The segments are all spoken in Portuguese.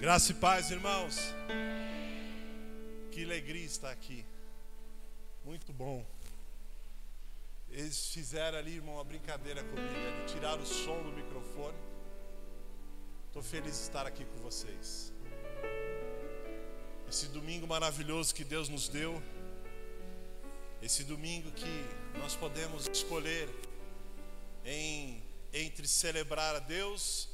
Graça e paz, irmãos. Que alegria estar aqui. Muito bom. Eles fizeram ali, irmão, uma brincadeira comigo, ali, tiraram o som do microfone. Estou feliz de estar aqui com vocês. Esse domingo maravilhoso que Deus nos deu, esse domingo que nós podemos escolher em, entre celebrar a Deus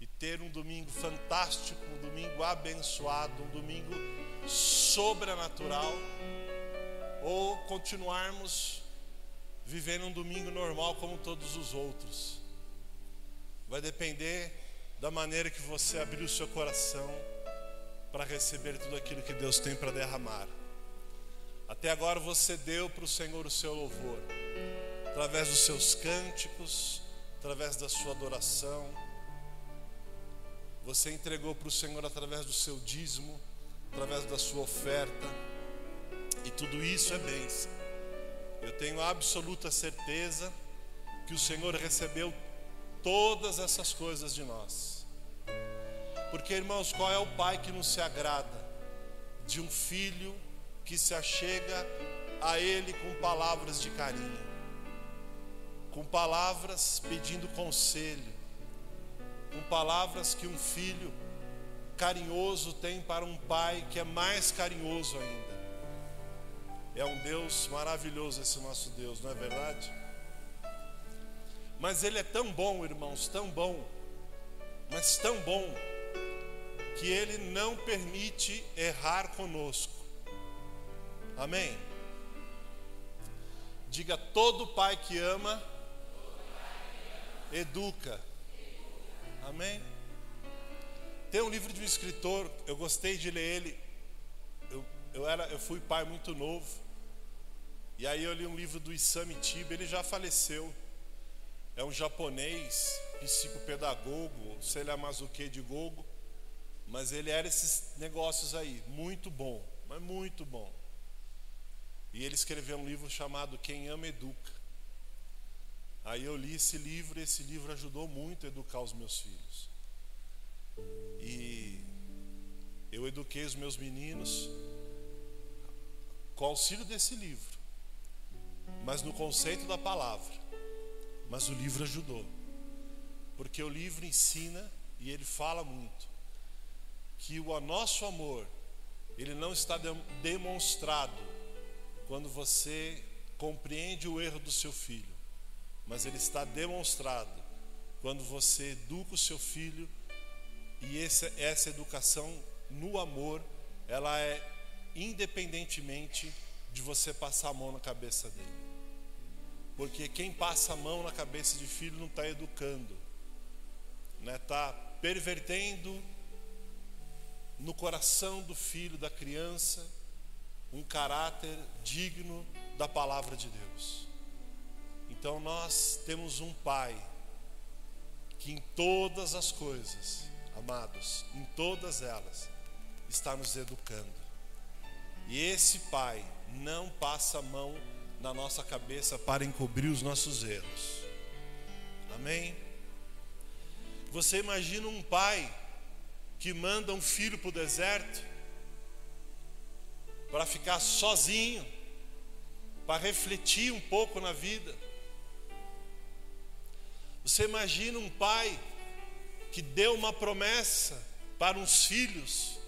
e ter um domingo fantástico, um domingo abençoado, um domingo sobrenatural, ou continuarmos vivendo um domingo normal como todos os outros. Vai depender da maneira que você abrir o seu coração para receber tudo aquilo que Deus tem para derramar. Até agora você deu para o Senhor o seu louvor, através dos seus cânticos, através da sua adoração você entregou para o Senhor através do seu dízimo, através da sua oferta, e tudo isso é bênção. Eu tenho absoluta certeza que o Senhor recebeu todas essas coisas de nós. Porque, irmãos, qual é o pai que não se agrada de um filho que se achega a ele com palavras de carinho, com palavras pedindo conselho, com palavras que um filho carinhoso tem para um pai que é mais carinhoso ainda. É um Deus maravilhoso esse nosso Deus, não é verdade? Mas Ele é tão bom, irmãos, tão bom, mas tão bom, que Ele não permite errar conosco. Amém? Diga: todo pai que ama, educa. Amém? Tem um livro de um escritor, eu gostei de ler ele. Eu, eu, era, eu fui pai muito novo. E aí eu li um livro do Isami Tiba, ele já faleceu. É um japonês, psicopedagogo, sei lá mais o que de gogo. Mas ele era esses negócios aí, muito bom, mas muito bom. E ele escreveu um livro chamado Quem Ama Educa. Aí eu li esse livro esse livro ajudou muito a educar os meus filhos. E eu eduquei os meus meninos com auxílio desse livro, mas no conceito da palavra. Mas o livro ajudou, porque o livro ensina e ele fala muito que o nosso amor ele não está demonstrado quando você compreende o erro do seu filho mas ele está demonstrado quando você educa o seu filho e essa, essa educação no amor, ela é independentemente de você passar a mão na cabeça dele. Porque quem passa a mão na cabeça de filho não está educando, está né? Pervertendo no coração do filho, da criança, um caráter digno da palavra de Deus. Então nós temos um Pai que em todas as coisas, amados, em todas elas, está nos educando. E esse Pai não passa a mão na nossa cabeça para encobrir os nossos erros. Amém? Você imagina um pai que manda um filho para o deserto para ficar sozinho, para refletir um pouco na vida. Você imagina um pai que deu uma promessa para uns filhos,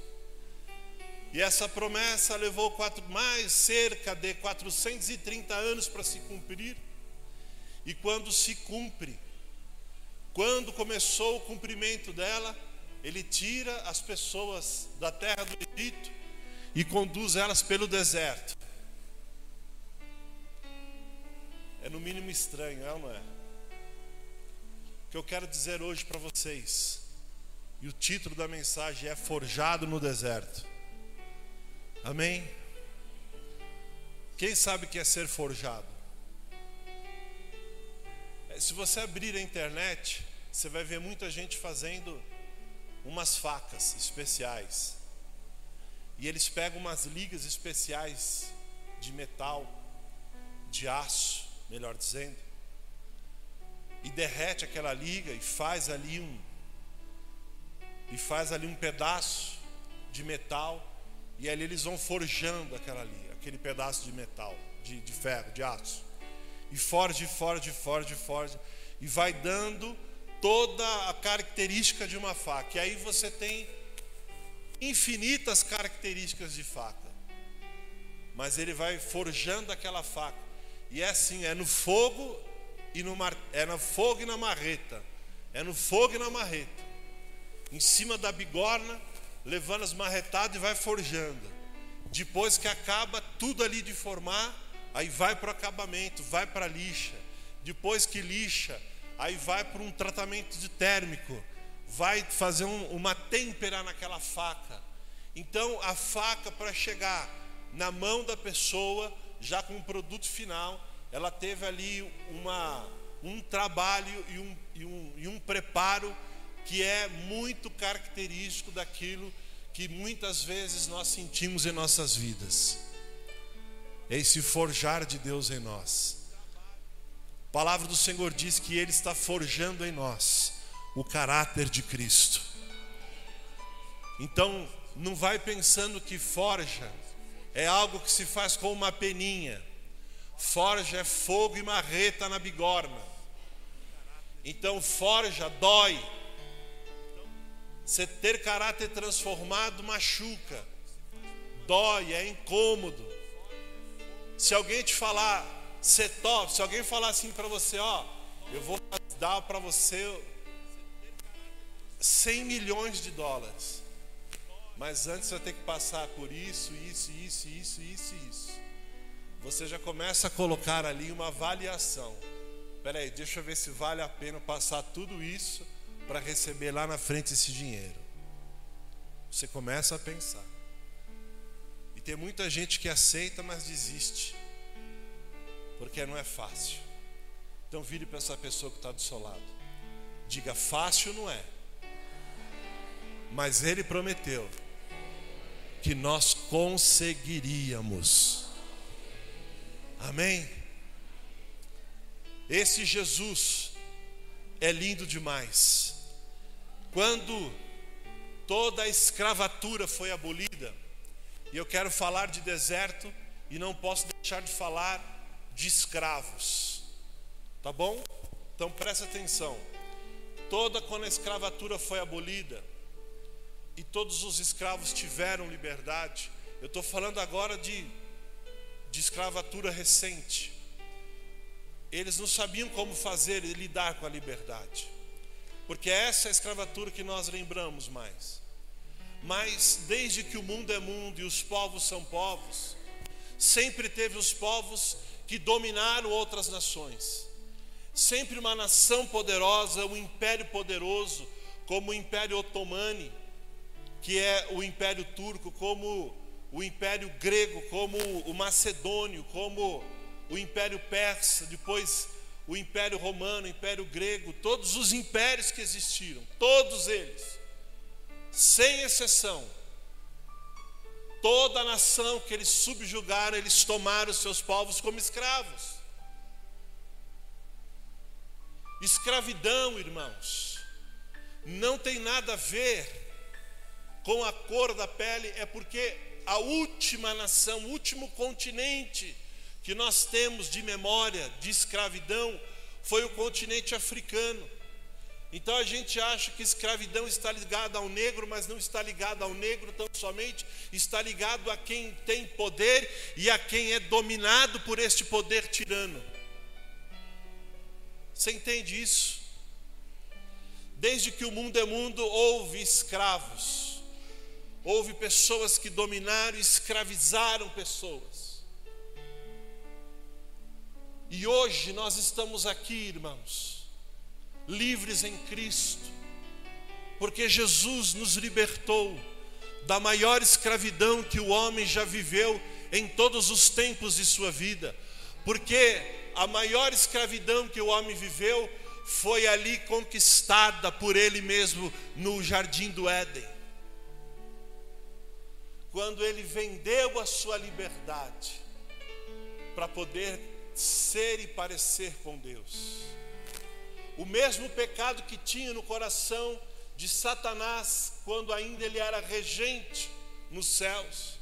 e essa promessa levou quatro, mais cerca de 430 anos para se cumprir, e quando se cumpre, quando começou o cumprimento dela, ele tira as pessoas da terra do Egito e conduz elas pelo deserto. É no mínimo estranho, é ou não é? Que eu quero dizer hoje para vocês. E o título da mensagem é Forjado no Deserto. Amém? Quem sabe que é ser forjado? É, se você abrir a internet, você vai ver muita gente fazendo umas facas especiais. E eles pegam umas ligas especiais de metal, de aço, melhor dizendo e derrete aquela liga e faz ali um, e faz ali um pedaço de metal e ali eles vão forjando aquela ali, aquele pedaço de metal, de, de ferro, de aço. E forge, forge, forge, forge. E vai dando toda a característica de uma faca. E aí você tem infinitas características de faca. Mas ele vai forjando aquela faca. E é assim, é no fogo e no mar, é no fogo e na marreta. É no fogo e na marreta. Em cima da bigorna, levando as marretadas e vai forjando. Depois que acaba tudo ali de formar, aí vai para o acabamento, vai para a lixa. Depois que lixa, aí vai para um tratamento de térmico, vai fazer um, uma têmpera naquela faca. Então a faca para chegar na mão da pessoa, já com o produto final, ela teve ali uma, um trabalho e um, e, um, e um preparo que é muito característico daquilo que muitas vezes nós sentimos em nossas vidas. Esse forjar de Deus em nós. A palavra do Senhor diz que Ele está forjando em nós o caráter de Cristo. Então, não vai pensando que forja é algo que se faz com uma peninha. Forja é fogo e marreta na bigorna. Então, forja dói, você ter caráter transformado machuca, dói, é incômodo. Se alguém te falar, você top, se alguém falar assim para você, ó, eu vou dar para você 100 milhões de dólares. Mas antes você vai ter que passar por isso, isso, isso, isso, isso, isso. Você já começa a colocar ali uma avaliação. Peraí, deixa eu ver se vale a pena passar tudo isso para receber lá na frente esse dinheiro. Você começa a pensar. E tem muita gente que aceita, mas desiste. Porque não é fácil. Então vire para essa pessoa que está do seu lado. Diga: fácil não é. Mas Ele prometeu que nós conseguiríamos. Amém? Esse Jesus é lindo demais. Quando toda a escravatura foi abolida, e eu quero falar de deserto e não posso deixar de falar de escravos. Tá bom? Então presta atenção. Toda quando a escravatura foi abolida e todos os escravos tiveram liberdade, eu estou falando agora de, de escravatura recente. Eles não sabiam como fazer e lidar com a liberdade porque essa é a escravatura que nós lembramos mais. Mas desde que o mundo é mundo e os povos são povos, sempre teve os povos que dominaram outras nações. Sempre uma nação poderosa, um império poderoso, como o Império Otomani, que é o Império Turco, como o Império Grego, como o Macedônio, como o Império Persa, depois o Império Romano, o Império Grego, todos os impérios que existiram, todos eles, sem exceção, toda a nação que eles subjugaram, eles tomaram os seus povos como escravos. Escravidão, irmãos, não tem nada a ver com a cor da pele, é porque a última nação, o último continente que nós temos de memória de escravidão foi o continente africano. Então a gente acha que escravidão está ligada ao negro, mas não está ligada ao negro tão somente, está ligado a quem tem poder e a quem é dominado por este poder tirano. Você entende isso? Desde que o mundo é mundo, houve escravos, houve pessoas que dominaram e escravizaram pessoas. E hoje nós estamos aqui, irmãos, livres em Cristo, porque Jesus nos libertou da maior escravidão que o homem já viveu em todos os tempos de sua vida, porque a maior escravidão que o homem viveu foi ali conquistada por ele mesmo no jardim do Éden. Quando ele vendeu a sua liberdade para poder ser e parecer com Deus. O mesmo pecado que tinha no coração de Satanás quando ainda ele era regente nos céus.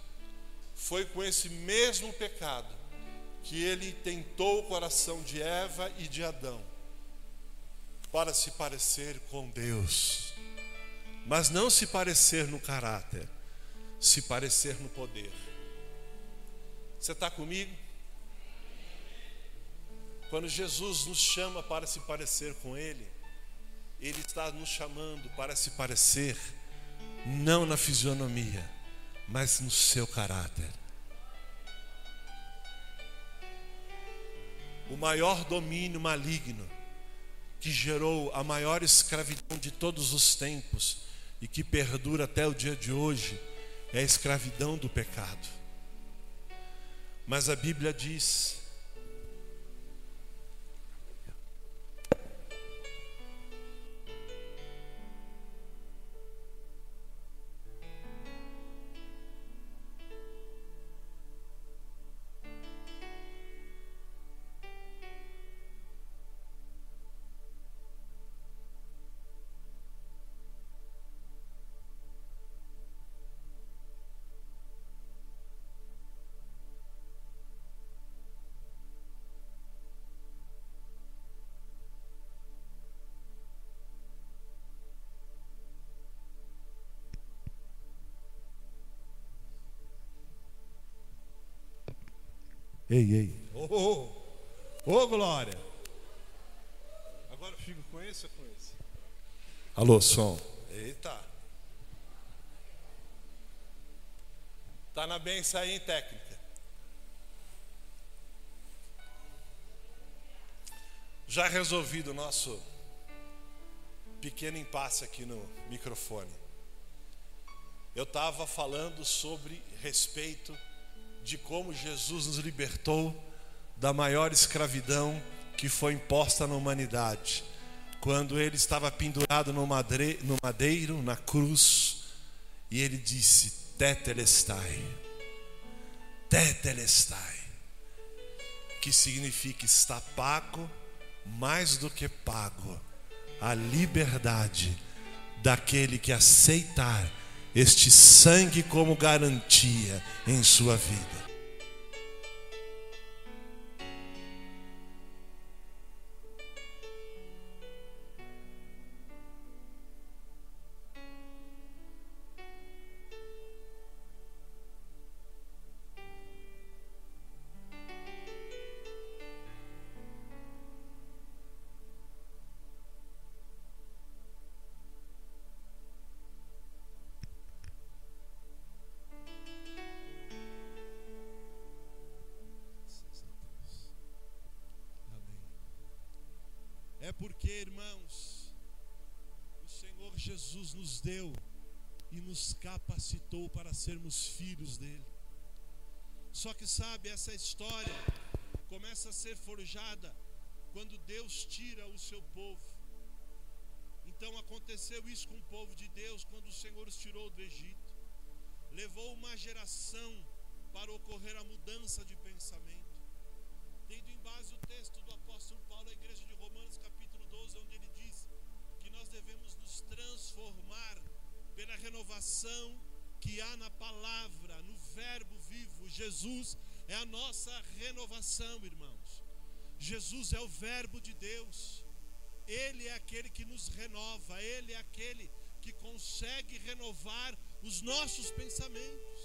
Foi com esse mesmo pecado que ele tentou o coração de Eva e de Adão para se parecer com Deus, mas não se parecer no caráter, se parecer no poder. Você está comigo? Quando Jesus nos chama para se parecer com Ele, Ele está nos chamando para se parecer, não na fisionomia, mas no seu caráter. O maior domínio maligno que gerou a maior escravidão de todos os tempos e que perdura até o dia de hoje é a escravidão do pecado. Mas a Bíblia diz Ei, ei. Ô, oh, oh, oh, Glória. Agora eu fico com esse ou com esse? Alô, som. Eita. Tá na benção aí técnica. Já resolvido o nosso pequeno impasse aqui no microfone. Eu estava falando sobre respeito de como Jesus nos libertou da maior escravidão que foi imposta na humanidade. Quando ele estava pendurado no, madre, no madeiro, na cruz, e ele disse: Tetelestai, Tetelestai, que significa está pago, mais do que pago, a liberdade daquele que aceitar este sangue como garantia em sua vida. Capacitou para sermos filhos dele. Só que sabe, essa história começa a ser forjada quando Deus tira o seu povo. Então aconteceu isso com o povo de Deus quando o Senhor os tirou do Egito. Levou uma geração para ocorrer a mudança de pensamento. Tendo em base o texto do apóstolo Paulo à igreja de Romanos, capítulo 12, onde ele diz que nós devemos nos transformar pela renovação que há na palavra, no Verbo vivo. Jesus é a nossa renovação, irmãos. Jesus é o Verbo de Deus. Ele é aquele que nos renova, Ele é aquele que consegue renovar os nossos pensamentos.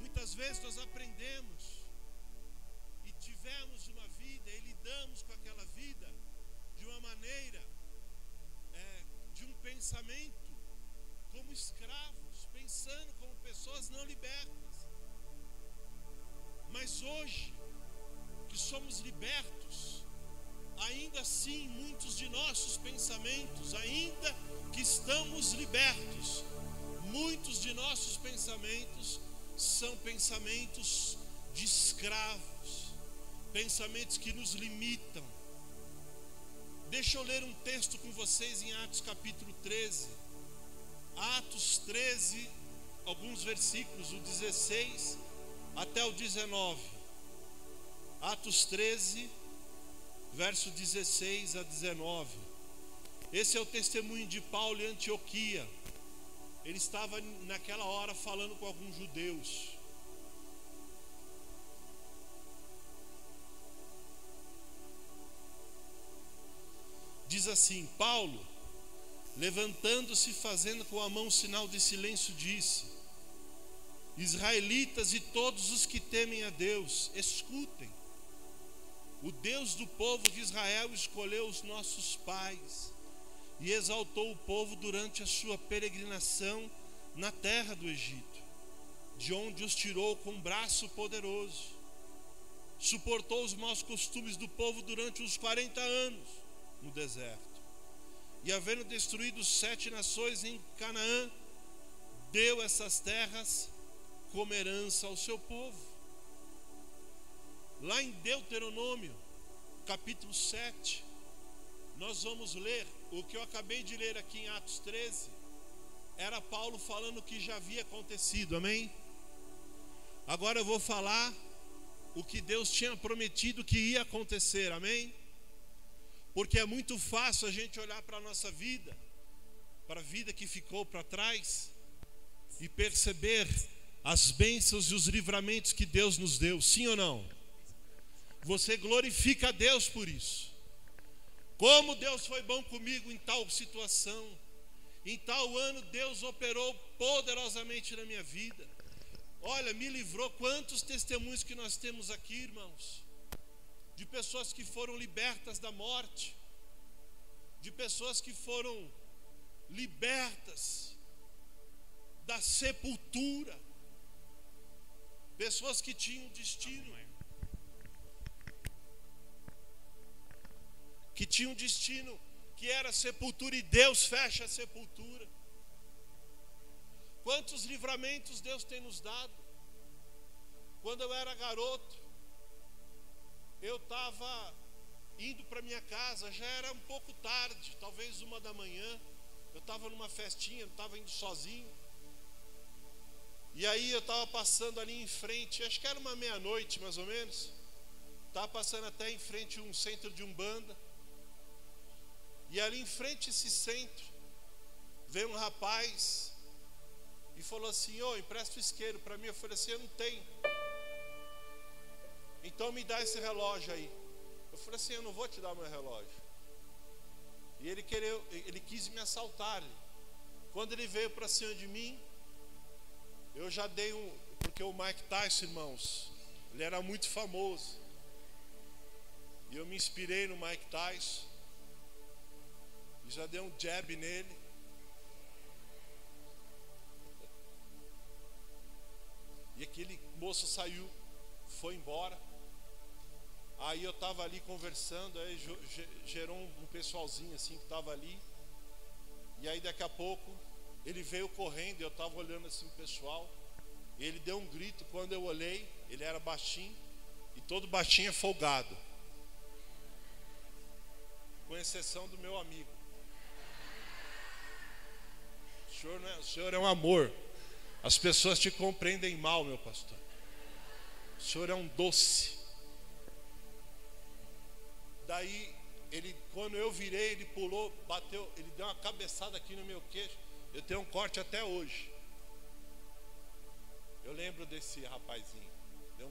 Muitas vezes nós aprendemos pessoas não libertas. Mas hoje, que somos libertos, ainda assim muitos de nossos pensamentos, ainda que estamos libertos, muitos de nossos pensamentos são pensamentos de escravos pensamentos que nos limitam. Deixa eu ler um texto com vocês em Atos capítulo 13. Atos 13, alguns versículos, o 16 até o 19. Atos 13, verso 16 a 19. Esse é o testemunho de Paulo em Antioquia. Ele estava naquela hora falando com alguns judeus. Diz assim: Paulo, levantando-se, fazendo com a mão sinal de silêncio, disse: Israelitas e todos os que temem a Deus, escutem. O Deus do povo de Israel escolheu os nossos pais e exaltou o povo durante a sua peregrinação na terra do Egito, de onde os tirou com braço poderoso. Suportou os maus costumes do povo durante os 40 anos no deserto. E havendo destruído sete nações em Canaã, deu essas terras como herança ao seu povo. Lá em Deuteronômio, capítulo 7, nós vamos ler o que eu acabei de ler aqui em Atos 13. Era Paulo falando o que já havia acontecido, amém? Agora eu vou falar o que Deus tinha prometido que ia acontecer, amém? Porque é muito fácil a gente olhar para a nossa vida, para a vida que ficou para trás, e perceber as bênçãos e os livramentos que Deus nos deu, sim ou não? Você glorifica a Deus por isso. Como Deus foi bom comigo em tal situação. Em tal ano Deus operou poderosamente na minha vida. Olha, me livrou. Quantos testemunhos que nós temos aqui, irmãos? De pessoas que foram libertas da morte, de pessoas que foram libertas da sepultura, pessoas que tinham destino que tinha um destino que era sepultura e Deus fecha a sepultura. Quantos livramentos Deus tem nos dado? Quando eu era garoto, eu estava indo para minha casa, já era um pouco tarde, talvez uma da manhã. Eu estava numa festinha, estava indo sozinho. E aí eu estava passando ali em frente, acho que era uma meia-noite mais ou menos. Estava passando até em frente um centro de umbanda. E ali em frente esse centro, veio um rapaz e falou assim: Ô, empresta o isqueiro para mim. Eu falei assim: Eu não tenho. Então me dá esse relógio aí. Eu falei assim: Eu não vou te dar meu relógio. E ele, quereu, ele quis me assaltar. Quando ele veio para cima de mim, eu já dei um. Porque o Mike Tyson, irmãos, ele era muito famoso. E eu me inspirei no Mike Tyson e já deu um jab nele. E aquele moço saiu, foi embora. Aí eu estava ali conversando, aí gerou um pessoalzinho assim que estava ali. E aí daqui a pouco ele veio correndo, eu estava olhando assim o pessoal. Ele deu um grito quando eu olhei, ele era baixinho, e todo baixinho é folgado. Com exceção do meu amigo. O senhor, é, o senhor é um amor. As pessoas te compreendem mal, meu pastor. O senhor é um doce. Daí, ele, quando eu virei, ele pulou, bateu, ele deu uma cabeçada aqui no meu queixo. Eu tenho um corte até hoje. Eu lembro desse rapazinho. Deu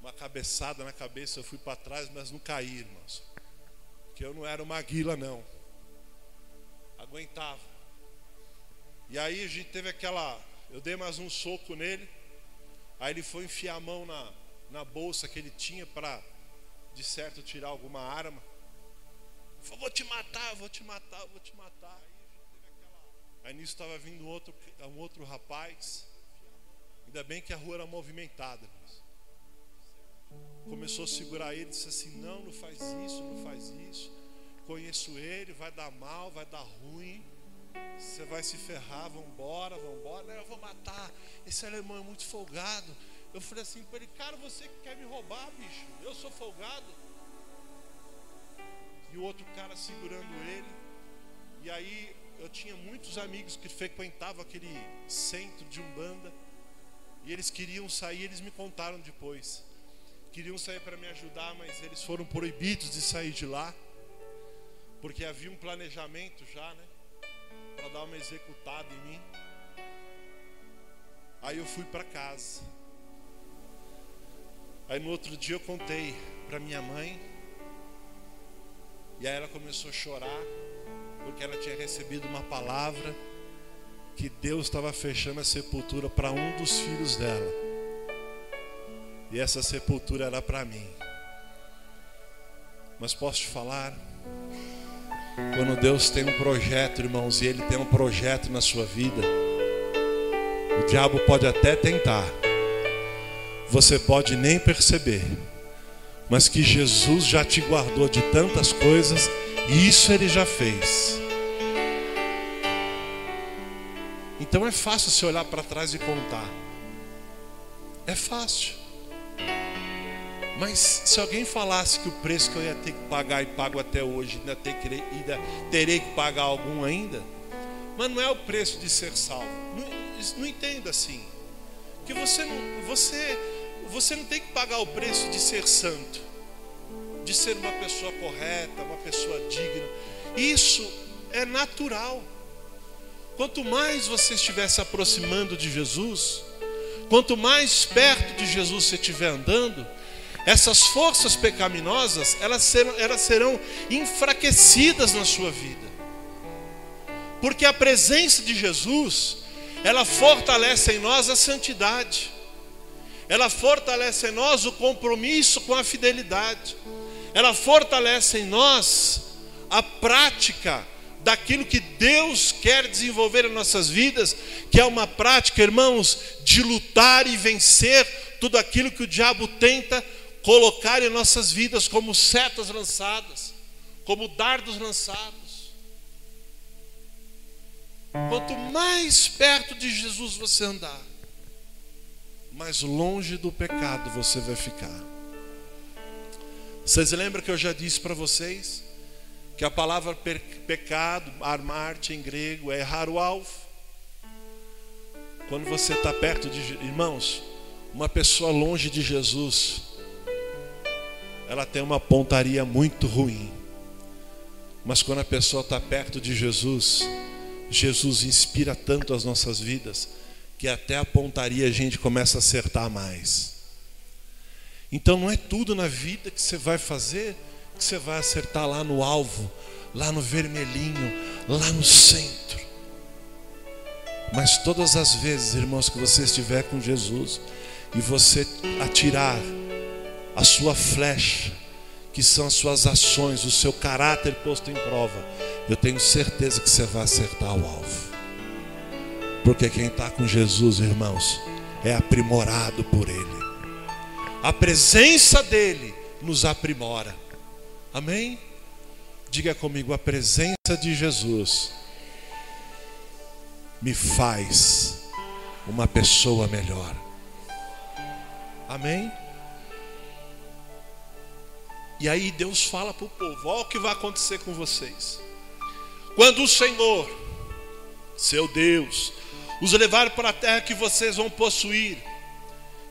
uma cabeçada na cabeça, eu fui para trás, mas não caí, irmãos. Porque eu não era uma guila, não. Aguentava. E aí a gente teve aquela. Eu dei mais um soco nele. Aí ele foi enfiar a mão na, na bolsa que ele tinha para, de certo, tirar alguma arma. Falou: Vou te matar, vou te matar, vou te matar. Aí, nisso estava vindo outro, um outro rapaz. Ainda bem que a rua era movimentada. Começou a segurar ele, disse assim: Não, não faz isso, não faz isso. Conheço ele, vai dar mal, vai dar ruim. Você vai se ferrar, vambora, vambora. Eu vou matar. Esse alemão é muito folgado. Eu falei assim para ele, cara, você que quer me roubar, bicho? Eu sou folgado. E o outro cara segurando ele. E aí eu tinha muitos amigos que frequentavam aquele centro de Umbanda. E eles queriam sair, eles me contaram depois. Queriam sair para me ajudar, mas eles foram proibidos de sair de lá. Porque havia um planejamento já, né? Para dar uma executada em mim. Aí eu fui para casa. Aí no outro dia eu contei para minha mãe. E aí ela começou a chorar, porque ela tinha recebido uma palavra que Deus estava fechando a sepultura para um dos filhos dela. E essa sepultura era para mim. Mas posso te falar, quando Deus tem um projeto, irmãos, e Ele tem um projeto na sua vida, o diabo pode até tentar, você pode nem perceber, mas que Jesus já te guardou de tantas coisas, isso Ele já fez. Então é fácil você olhar para trás e contar. É fácil. Mas se alguém falasse que o preço que eu ia ter que pagar e pago até hoje, ainda, ter ainda terei que pagar algum ainda, mas não é o preço de ser salvo. Não, não entenda assim. Que você você, você não tem que pagar o preço de ser santo, de ser uma pessoa correta, uma pessoa digna. Isso é natural. Quanto mais você estiver se aproximando de Jesus, quanto mais perto de Jesus você estiver andando, essas forças pecaminosas, elas serão, elas serão enfraquecidas na sua vida. Porque a presença de Jesus, ela fortalece em nós a santidade. Ela fortalece em nós o compromisso com a fidelidade. Ela fortalece em nós a prática daquilo que Deus quer desenvolver em nossas vidas, que é uma prática, irmãos, de lutar e vencer tudo aquilo que o diabo tenta colocar em nossas vidas como setas lançadas, como dardos lançados. Quanto mais perto de Jesus você andar, mais longe do pecado você vai ficar. Vocês lembram que eu já disse para vocês que a palavra pecado, armarte em grego, é alvo? Quando você está perto de irmãos, uma pessoa longe de Jesus, ela tem uma pontaria muito ruim. Mas quando a pessoa está perto de Jesus, Jesus inspira tanto as nossas vidas que até a pontaria a gente começa a acertar mais. Então não é tudo na vida que você vai fazer que você vai acertar lá no alvo, lá no vermelhinho, lá no centro. Mas todas as vezes, irmãos, que você estiver com Jesus e você atirar a sua flecha, que são as suas ações, o seu caráter posto em prova, eu tenho certeza que você vai acertar o alvo. Porque quem está com Jesus, irmãos, é aprimorado por Ele. A presença dEle nos aprimora. Amém? Diga comigo, a presença de Jesus me faz uma pessoa melhor. Amém? E aí Deus fala para o povo: olha o que vai acontecer com vocês. Quando o Senhor, seu Deus, os levar para a terra que vocês vão possuir,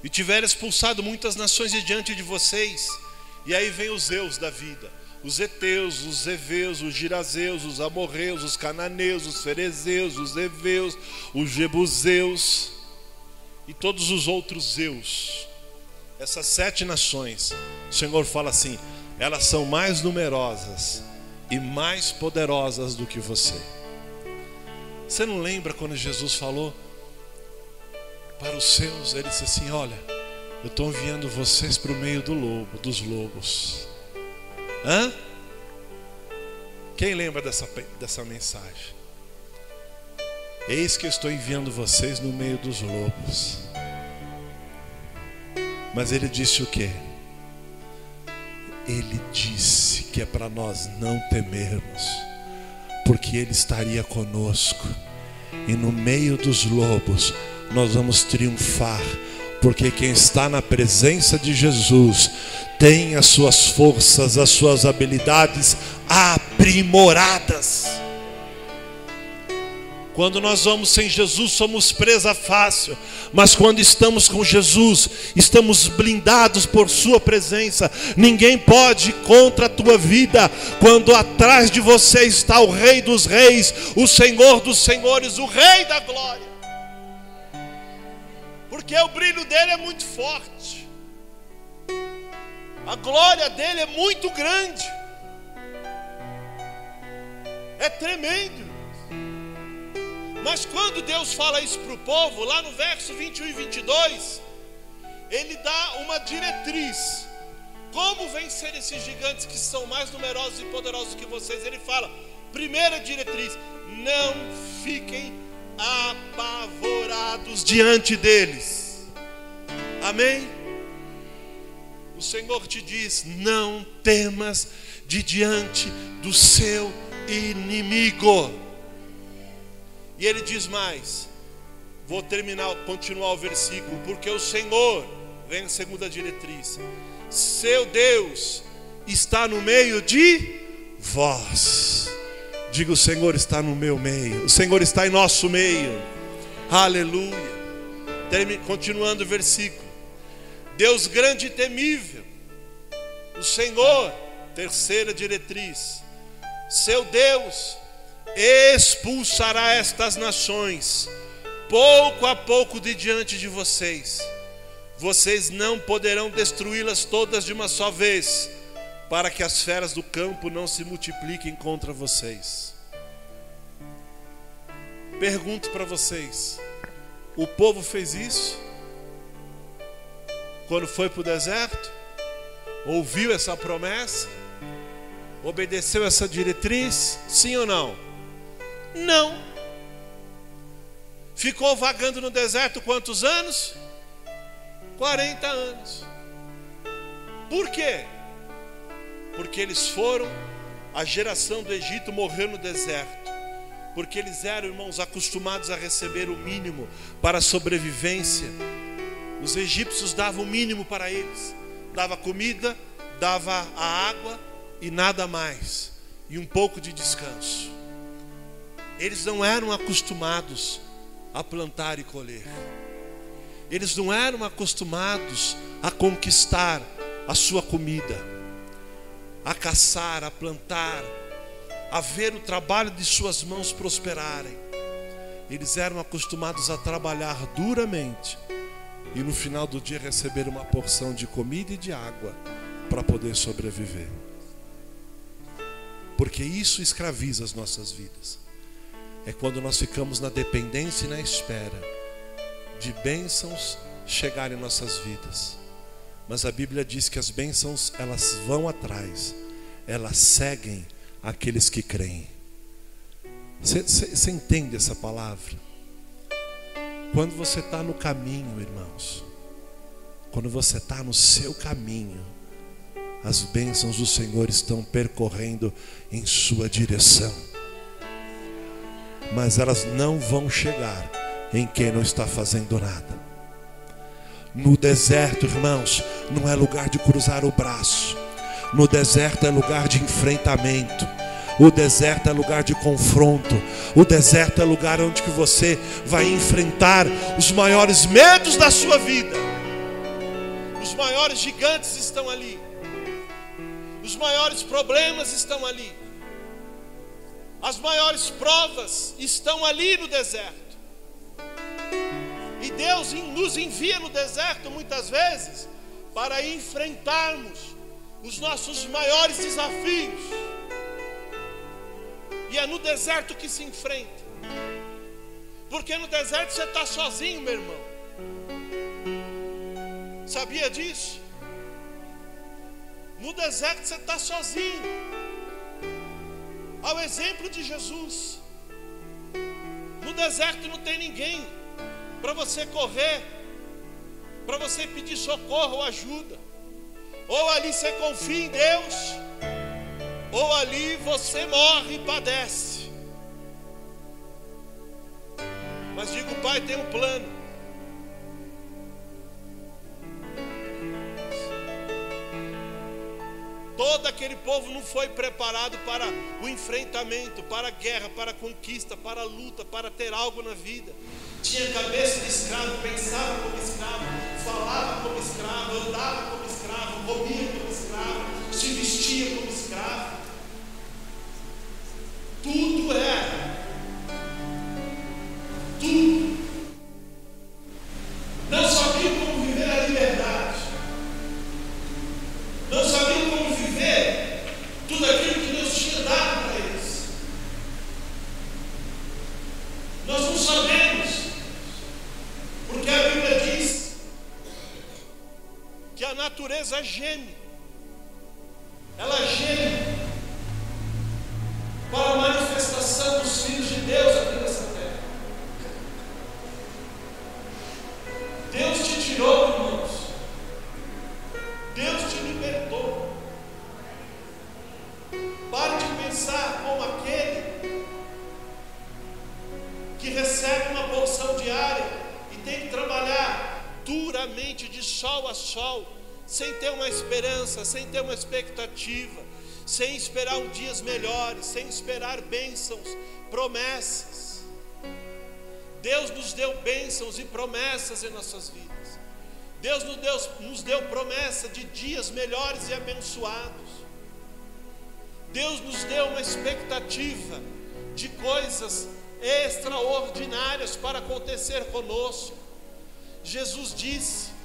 e tiver expulsado muitas nações de diante de vocês, e aí vem os Zeus da vida, os Eteus, os Eveus, os Girazeus, os Amorreus, os Cananeus, os Ferezeus, os Eveus, os Jebuseus e todos os outros Zeus. Essas sete nações, o Senhor fala assim: elas são mais numerosas e mais poderosas do que você. Você não lembra quando Jesus falou para os seus? Ele disse assim: Olha, eu estou enviando vocês para o meio do lobo, dos lobos. Hã? Quem lembra dessa, dessa mensagem? Eis que estou enviando vocês no meio dos lobos. Mas ele disse o quê? Ele disse que é para nós não temermos, porque Ele estaria conosco, e no meio dos lobos nós vamos triunfar, porque quem está na presença de Jesus tem as suas forças, as suas habilidades aprimoradas. Quando nós vamos sem Jesus, somos presa fácil. Mas quando estamos com Jesus, estamos blindados por Sua presença. Ninguém pode ir contra a tua vida. Quando atrás de você está o Rei dos Reis, o Senhor dos Senhores, o Rei da Glória. Porque o brilho dele é muito forte. A glória dele é muito grande. É tremendo. Mas quando Deus fala isso para o povo, lá no verso 21 e 22, Ele dá uma diretriz. Como vencer esses gigantes que são mais numerosos e poderosos que vocês? Ele fala: primeira diretriz, não fiquem apavorados diante deles. Amém? O Senhor te diz: não temas de diante do seu inimigo. E ele diz mais: vou terminar, continuar o versículo, porque o Senhor, vem a segunda diretriz, seu Deus está no meio de vós. Diga: o Senhor está no meu meio, o Senhor está em nosso meio. Aleluia. Continuando o versículo: Deus grande e temível, o Senhor, terceira diretriz, seu Deus expulsará estas nações, pouco a pouco de diante de vocês. Vocês não poderão destruí-las todas de uma só vez, para que as feras do campo não se multipliquem contra vocês. Pergunto para vocês: o povo fez isso? Quando foi para o deserto? Ouviu essa promessa? Obedeceu essa diretriz? Sim ou não? Não. Ficou vagando no deserto quantos anos? 40 anos. Por quê? Porque eles foram, a geração do Egito morreu no deserto. Porque eles eram, irmãos, acostumados a receber o mínimo para a sobrevivência. Os egípcios davam o mínimo para eles: dava comida, dava a água e nada mais, e um pouco de descanso. Eles não eram acostumados a plantar e colher. Eles não eram acostumados a conquistar a sua comida, a caçar, a plantar, a ver o trabalho de suas mãos prosperarem. Eles eram acostumados a trabalhar duramente e no final do dia receber uma porção de comida e de água para poder sobreviver. Porque isso escraviza as nossas vidas é quando nós ficamos na dependência e na espera de bênçãos chegarem em nossas vidas. Mas a Bíblia diz que as bênçãos elas vão atrás, elas seguem aqueles que creem. Você entende essa palavra? Quando você está no caminho, irmãos, quando você está no seu caminho, as bênçãos do Senhor estão percorrendo em sua direção mas elas não vão chegar em quem não está fazendo nada. No deserto, irmãos, não é lugar de cruzar o braço. No deserto é lugar de enfrentamento. O deserto é lugar de confronto. O deserto é lugar onde que você vai enfrentar os maiores medos da sua vida. Os maiores gigantes estão ali. Os maiores problemas estão ali. As maiores provas estão ali no deserto. E Deus nos envia no deserto muitas vezes para enfrentarmos os nossos maiores desafios. E é no deserto que se enfrenta. Porque no deserto você está sozinho, meu irmão. Sabia disso? No deserto você está sozinho ao exemplo de Jesus. No deserto não tem ninguém para você correr, para você pedir socorro ou ajuda. Ou ali você confia em Deus, ou ali você morre e padece. Mas digo, o Pai tem um plano. Toda aquele povo não foi preparado para o enfrentamento, para a guerra, para a conquista, para a luta, para ter algo na vida. Tinha cabeça de escravo, pensava como escravo, falava como escravo, andava como escravo, comia como escravo, se vestia como escravo. Tudo era. Tudo. Não sabia como viver a liberdade. Não sabia como viver tudo aquilo que Deus tinha dado para eles. Nós não sabemos, porque a Bíblia diz que a natureza geme. Ela geme para a manifestação dos filhos de Deus aqui nessa terra. Deus te tirou, irmãos. Deus te libertou. Pare de pensar como aquele que recebe uma porção diária tem que trabalhar duramente de sol a sol, sem ter uma esperança, sem ter uma expectativa sem esperar um dias melhores, sem esperar bênçãos, promessas. Deus nos deu bênçãos e promessas em nossas vidas. Deus nos deu, nos deu promessa de dias melhores e abençoados. Deus nos deu uma expectativa de coisas extraordinárias para acontecer conosco. Jesus disse: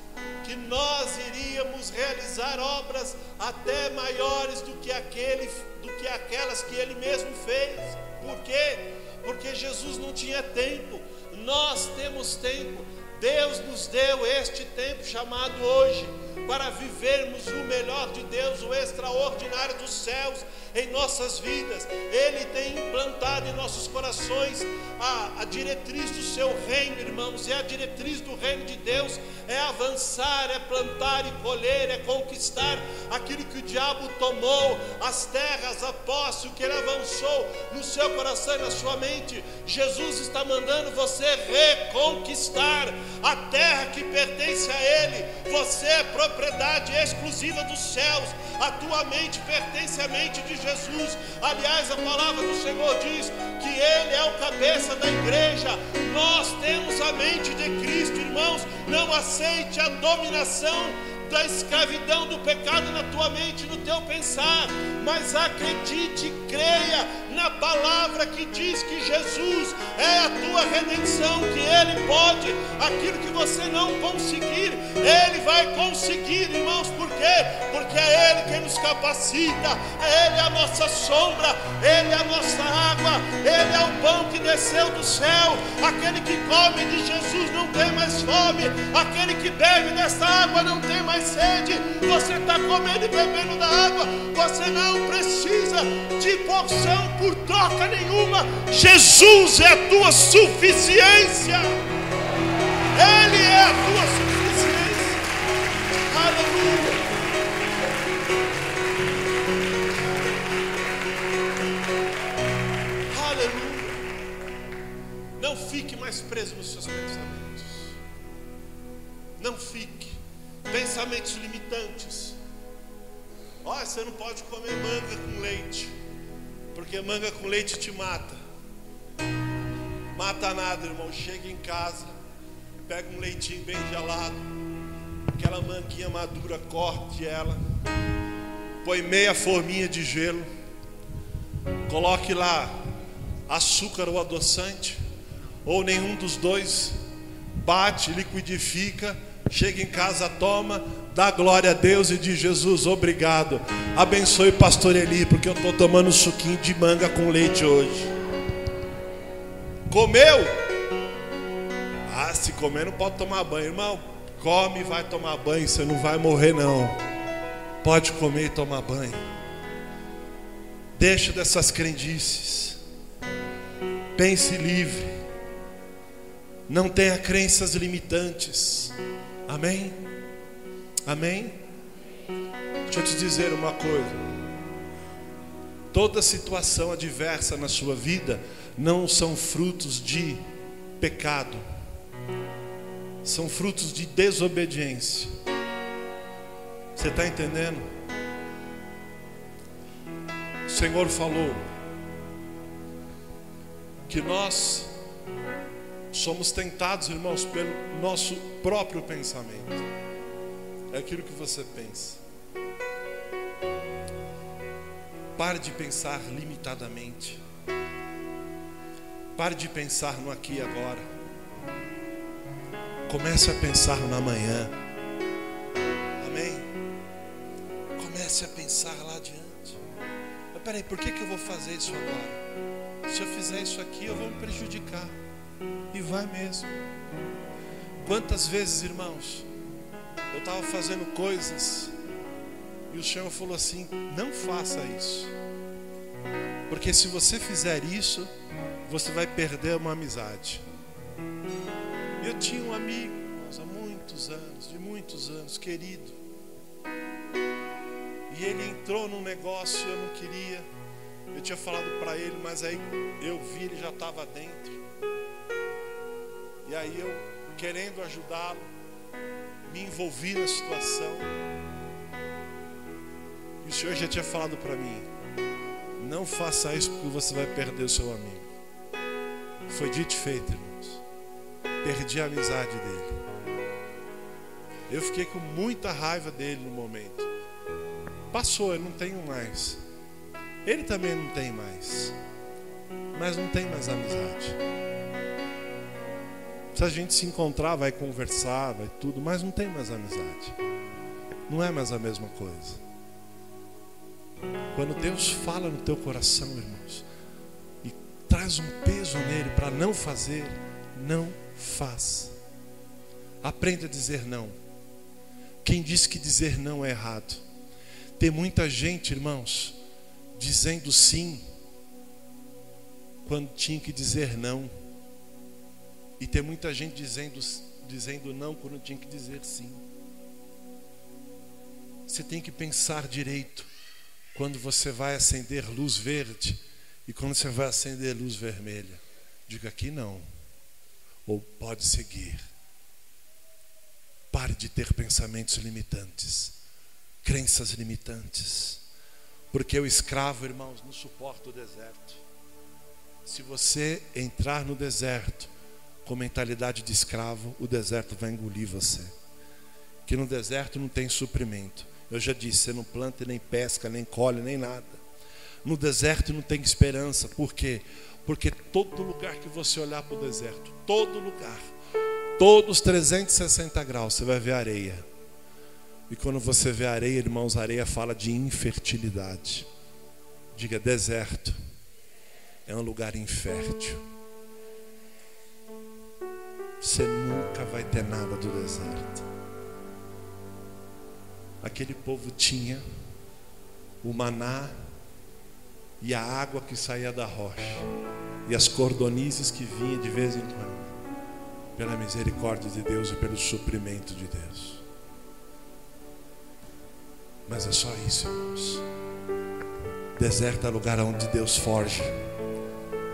que nós iríamos realizar obras até maiores do que aquele, do que aquelas que ele mesmo fez. Por quê? Porque Jesus não tinha tempo. Nós temos tempo. Deus nos deu este tempo chamado hoje para vivermos o melhor de Deus, o extraordinário dos céus em nossas vidas. Ele tem implantado em nossos corações a, a diretriz do seu reino, irmãos, e a diretriz do reino de Deus é avançar, é plantar e colher, é conquistar aquilo que o diabo tomou, as terras, a posse, o que ele avançou no seu coração e na sua mente. Jesus está mandando você reconquistar a terra que pertence a Ele. Você é propriedade exclusiva dos céus. A tua mente pertence à mente de Jesus. Aliás, a palavra do Senhor diz que Ele é o cabeça da igreja. Nós temos a mente de Cristo, irmãos. Não aceite a dominação da escravidão do pecado na tua mente, no teu pensar, mas acredite, creia na palavra que diz que Jesus é a tua redenção, que Ele pode aquilo que você não conseguir, Ele vai conseguir, irmãos, por quê? Porque é Ele quem nos capacita, é Ele a nossa sombra, Ele é a nossa água, Ele é o pão que desceu do céu, aquele que come de Jesus não tem mais fome, aquele que bebe dessa água não tem mais sede, você está comendo e bebendo da água, você não precisa de porção por troca nenhuma, Jesus é a tua suficiência, Ele é a tua suficiência, aleluia. Aleluia. Não fique mais preso nos seus pensamentos. Você não pode comer manga com leite, porque manga com leite te mata. Mata nada, irmão. Chega em casa, pega um leitinho bem gelado, aquela manguinha madura, corte ela, põe meia forminha de gelo, coloque lá açúcar ou adoçante, ou nenhum dos dois, bate, liquidifica Chega em casa, toma, dá glória a Deus e diz: Jesus, obrigado. Abençoe pastor Eli, porque eu estou tomando suquinho de manga com leite hoje. Comeu? Ah, se comer não pode tomar banho, irmão. Come e vai tomar banho, você não vai morrer, não. Pode comer e tomar banho. Deixa dessas crendices. Pense livre. Não tenha crenças limitantes. Amém? Amém? Deixa eu te dizer uma coisa. Toda situação adversa na sua vida não são frutos de pecado, são frutos de desobediência. Você está entendendo? O Senhor falou que nós somos tentados, irmãos, pelo nosso próprio pensamento. É aquilo que você pensa. Pare de pensar limitadamente. Pare de pensar no aqui e agora. Comece a pensar no amanhã. Amém? Comece a pensar lá adiante. Mas peraí, por que, que eu vou fazer isso agora? Se eu fizer isso aqui, eu vou me prejudicar. E vai mesmo. Quantas vezes, irmãos, eu estava fazendo coisas e o Senhor falou assim: não faça isso. Porque se você fizer isso, você vai perder uma amizade. Eu tinha um amigo, há muitos anos, de muitos anos, querido. E ele entrou num negócio eu não queria. Eu tinha falado para ele, mas aí eu vi, ele já estava dentro. E aí eu, querendo ajudá-lo, me envolvi na situação. E o Senhor já tinha falado para mim: não faça isso porque você vai perder o seu amigo. Foi dito e feito, irmãos. Perdi a amizade dele. Eu fiquei com muita raiva dele no momento. Passou, eu não tenho mais. Ele também não tem mais. Mas não tem mais amizade. Se a gente se encontrar, vai conversar, vai tudo, mas não tem mais amizade. Não é mais a mesma coisa. Quando Deus fala no teu coração, irmãos, e traz um peso nele para não fazer, não faz. Aprenda a dizer não. Quem disse que dizer não é errado? Tem muita gente, irmãos, dizendo sim quando tinha que dizer não. E tem muita gente dizendo, dizendo não quando tinha que dizer sim. Você tem que pensar direito quando você vai acender luz verde e quando você vai acender luz vermelha. Diga aqui não. Ou pode seguir. Pare de ter pensamentos limitantes, crenças limitantes. Porque o escravo, irmãos, não suporta o deserto. Se você entrar no deserto com mentalidade de escravo, o deserto vai engolir você. Que no deserto não tem suprimento. Eu já disse, você não planta nem pesca, nem colhe, nem nada. No deserto não tem esperança. Por quê? Porque todo lugar que você olhar para o deserto, todo lugar, todos 360 graus, você vai ver areia. E quando você vê areia, irmãos, areia fala de infertilidade. Diga deserto. É um lugar infértil. Você nunca vai ter nada do deserto. Aquele povo tinha o maná e a água que saía da rocha e as cordonizes que vinham de vez em quando, pela misericórdia de Deus e pelo suprimento de Deus. Mas é só isso, irmãos. Deserto é lugar onde Deus forge.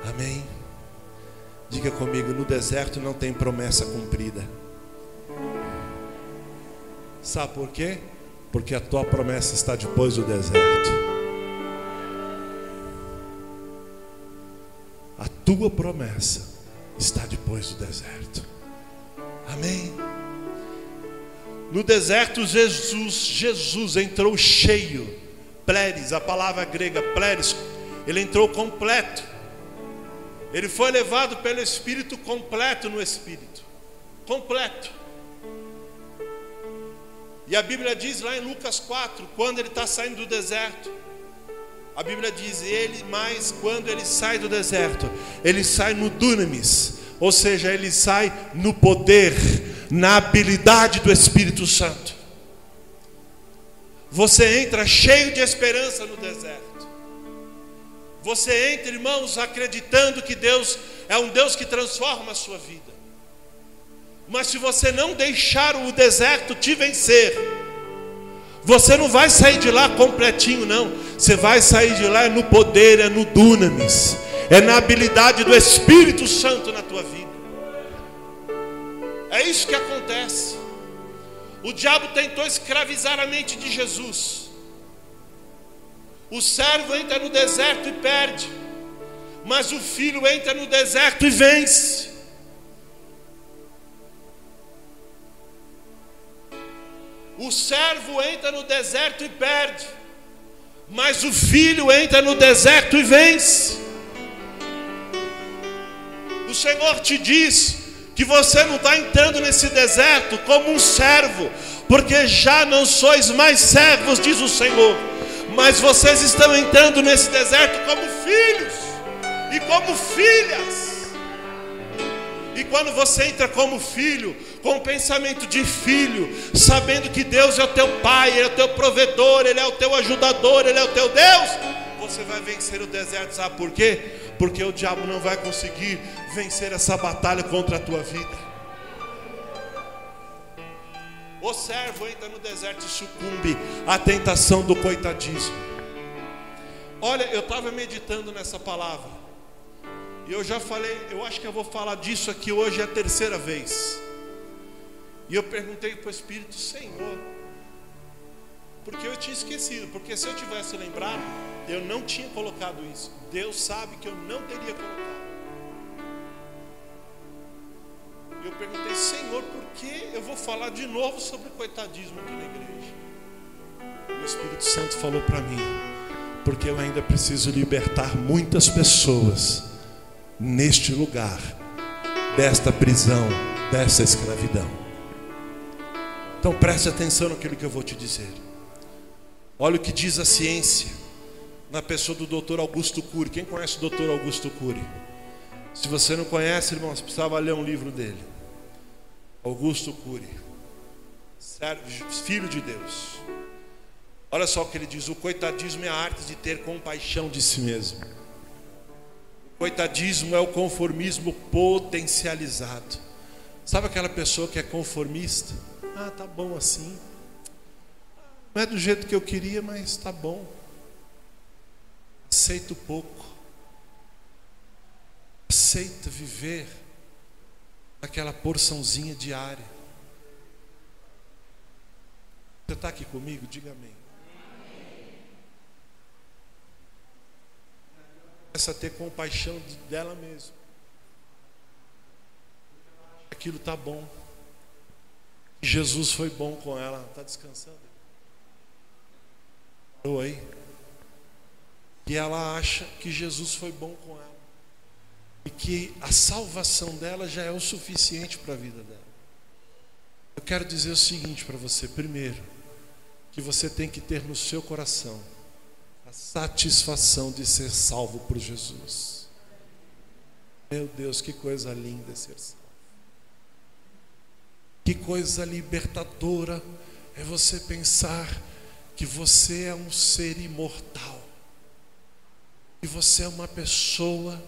Amém. Diga comigo: no deserto não tem promessa cumprida. Sabe por quê? Porque a tua promessa está depois do deserto. A tua promessa está depois do deserto. Amém. No deserto, Jesus, Jesus entrou cheio. Pleres, a palavra grega pleres, ele entrou completo. Ele foi levado pelo Espírito completo no Espírito. Completo. E a Bíblia diz lá em Lucas 4, quando ele está saindo do deserto, a Bíblia diz, ele, mas quando ele sai do deserto, ele sai no dunamis, ou seja, ele sai no poder, na habilidade do Espírito Santo. Você entra cheio de esperança no deserto. Você entra, irmãos, acreditando que Deus é um Deus que transforma a sua vida. Mas se você não deixar o deserto te vencer, você não vai sair de lá completinho, não. Você vai sair de lá no poder, é no dunamis, é na habilidade do Espírito Santo na tua vida. É isso que acontece. O diabo tentou escravizar a mente de Jesus. O servo entra no deserto e perde, mas o filho entra no deserto e vence. O servo entra no deserto e perde, mas o filho entra no deserto e vence. O Senhor te diz que você não está entrando nesse deserto como um servo, porque já não sois mais servos, diz o Senhor, mas vocês estão entrando nesse deserto como filhos e como filhas. E quando você entra como filho, com o pensamento de filho, sabendo que Deus é o teu pai, Ele é o teu provedor, Ele é o teu ajudador, Ele é o teu Deus, você vai vencer o deserto, sabe por quê? Porque o diabo não vai conseguir vencer essa batalha contra a tua vida. O servo entra no deserto e sucumbe à tentação do coitadismo. Olha, eu estava meditando nessa palavra. E eu já falei, eu acho que eu vou falar disso aqui hoje é a terceira vez. E eu perguntei para o Espírito, Senhor, porque eu tinha esquecido, porque se eu tivesse lembrado, eu não tinha colocado isso. Deus sabe que eu não teria colocado. Eu perguntei, Senhor, por que eu vou falar de novo sobre coitadismo aqui na igreja? E o Espírito Santo falou para mim, porque eu ainda preciso libertar muitas pessoas neste lugar, desta prisão, dessa escravidão. Então preste atenção naquilo que eu vou te dizer. Olha o que diz a ciência na pessoa do Dr. Augusto Cury. Quem conhece o Dr. Augusto Cury? Se você não conhece, irmãos, precisava ler um livro dele. Augusto Cury, filho de Deus. Olha só o que ele diz: o coitadismo é a arte de ter compaixão de si mesmo. O coitadismo é o conformismo potencializado. Sabe aquela pessoa que é conformista? Ah, tá bom assim. Não é do jeito que eu queria, mas tá bom. Aceito pouco. Aceita viver aquela porçãozinha diária. Você está aqui comigo? Diga amém. Começa a ter compaixão dela mesma. Aquilo está bom. Jesus foi bom com ela. Está descansando? Oi. E ela acha que Jesus foi bom com ela que a salvação dela já é o suficiente para a vida dela. Eu quero dizer o seguinte para você: primeiro, que você tem que ter no seu coração a satisfação de ser salvo por Jesus. Meu Deus, que coisa linda ser salvo. Que coisa libertadora é você pensar que você é um ser imortal, que você é uma pessoa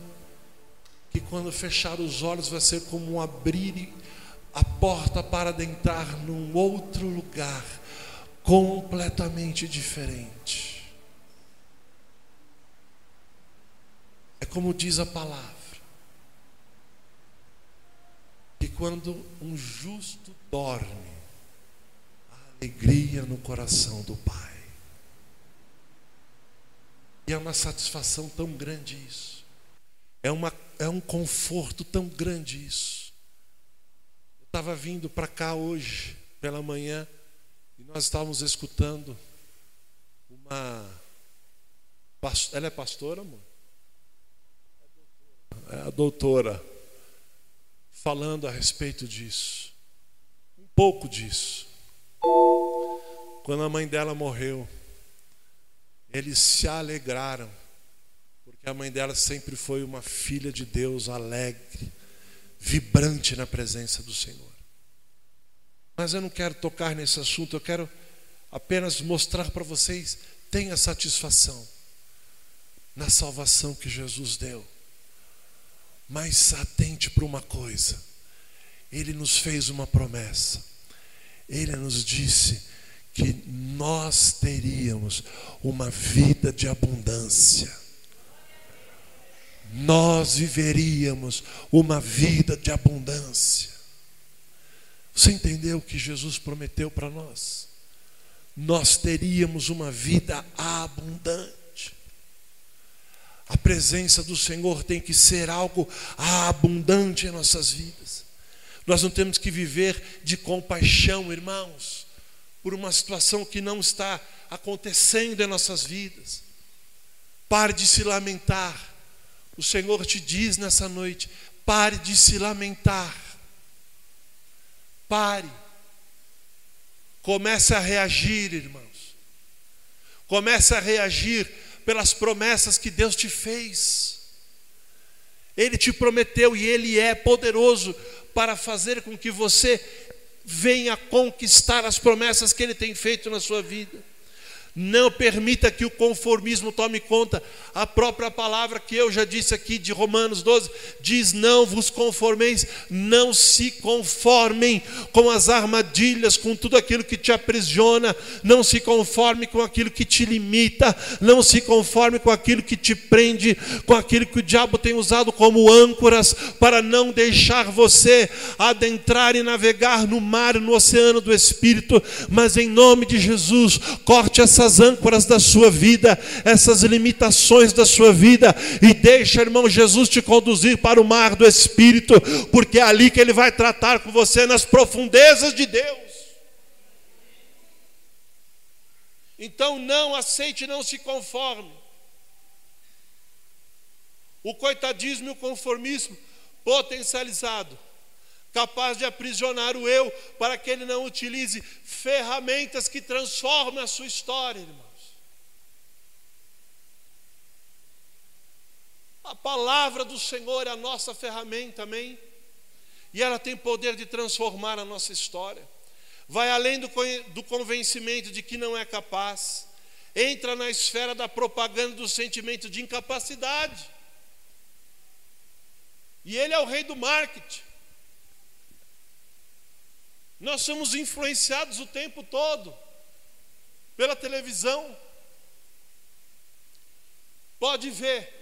que quando fechar os olhos vai ser como um abrir a porta para adentrar num outro lugar completamente diferente. É como diz a palavra, que quando um justo dorme, há alegria no coração do Pai. E é uma satisfação tão grande isso. É, uma, é um conforto tão grande isso. Eu estava vindo para cá hoje, pela manhã, e nós estávamos escutando uma. Ela é pastora, amor? É a doutora, falando a respeito disso. Um pouco disso. Quando a mãe dela morreu, eles se alegraram a mãe dela sempre foi uma filha de Deus, alegre, vibrante na presença do Senhor. Mas eu não quero tocar nesse assunto, eu quero apenas mostrar para vocês: tenha satisfação na salvação que Jesus deu. Mas atente para uma coisa: Ele nos fez uma promessa, Ele nos disse que nós teríamos uma vida de abundância nós viveríamos uma vida de abundância. Você entendeu o que Jesus prometeu para nós? Nós teríamos uma vida abundante. A presença do Senhor tem que ser algo abundante em nossas vidas. Nós não temos que viver de compaixão, irmãos, por uma situação que não está acontecendo em nossas vidas. Pare de se lamentar. O Senhor te diz nessa noite: pare de se lamentar. Pare. Comece a reagir, irmãos. Comece a reagir pelas promessas que Deus te fez. Ele te prometeu e Ele é poderoso para fazer com que você venha conquistar as promessas que Ele tem feito na sua vida. Não permita que o conformismo tome conta. A própria palavra que eu já disse aqui de Romanos 12 diz: Não vos conformeis, não se conformem com as armadilhas, com tudo aquilo que te aprisiona, não se conforme com aquilo que te limita, não se conforme com aquilo que te prende, com aquilo que o diabo tem usado como âncoras para não deixar você adentrar e navegar no mar, no oceano do Espírito, mas em nome de Jesus, corte essas essas âncoras da sua vida, essas limitações da sua vida, e deixa, irmão Jesus, te conduzir para o mar do Espírito, porque é ali que Ele vai tratar com você nas profundezas de Deus. Então não aceite, não se conforme. O coitadismo e o conformismo potencializado capaz de aprisionar o eu, para que ele não utilize ferramentas que transformem a sua história, irmãos. A palavra do Senhor é a nossa ferramenta, amém? E ela tem poder de transformar a nossa história. Vai além do, do convencimento de que não é capaz, entra na esfera da propaganda do sentimento de incapacidade. E ele é o rei do marketing. Nós somos influenciados o tempo todo pela televisão. Pode ver,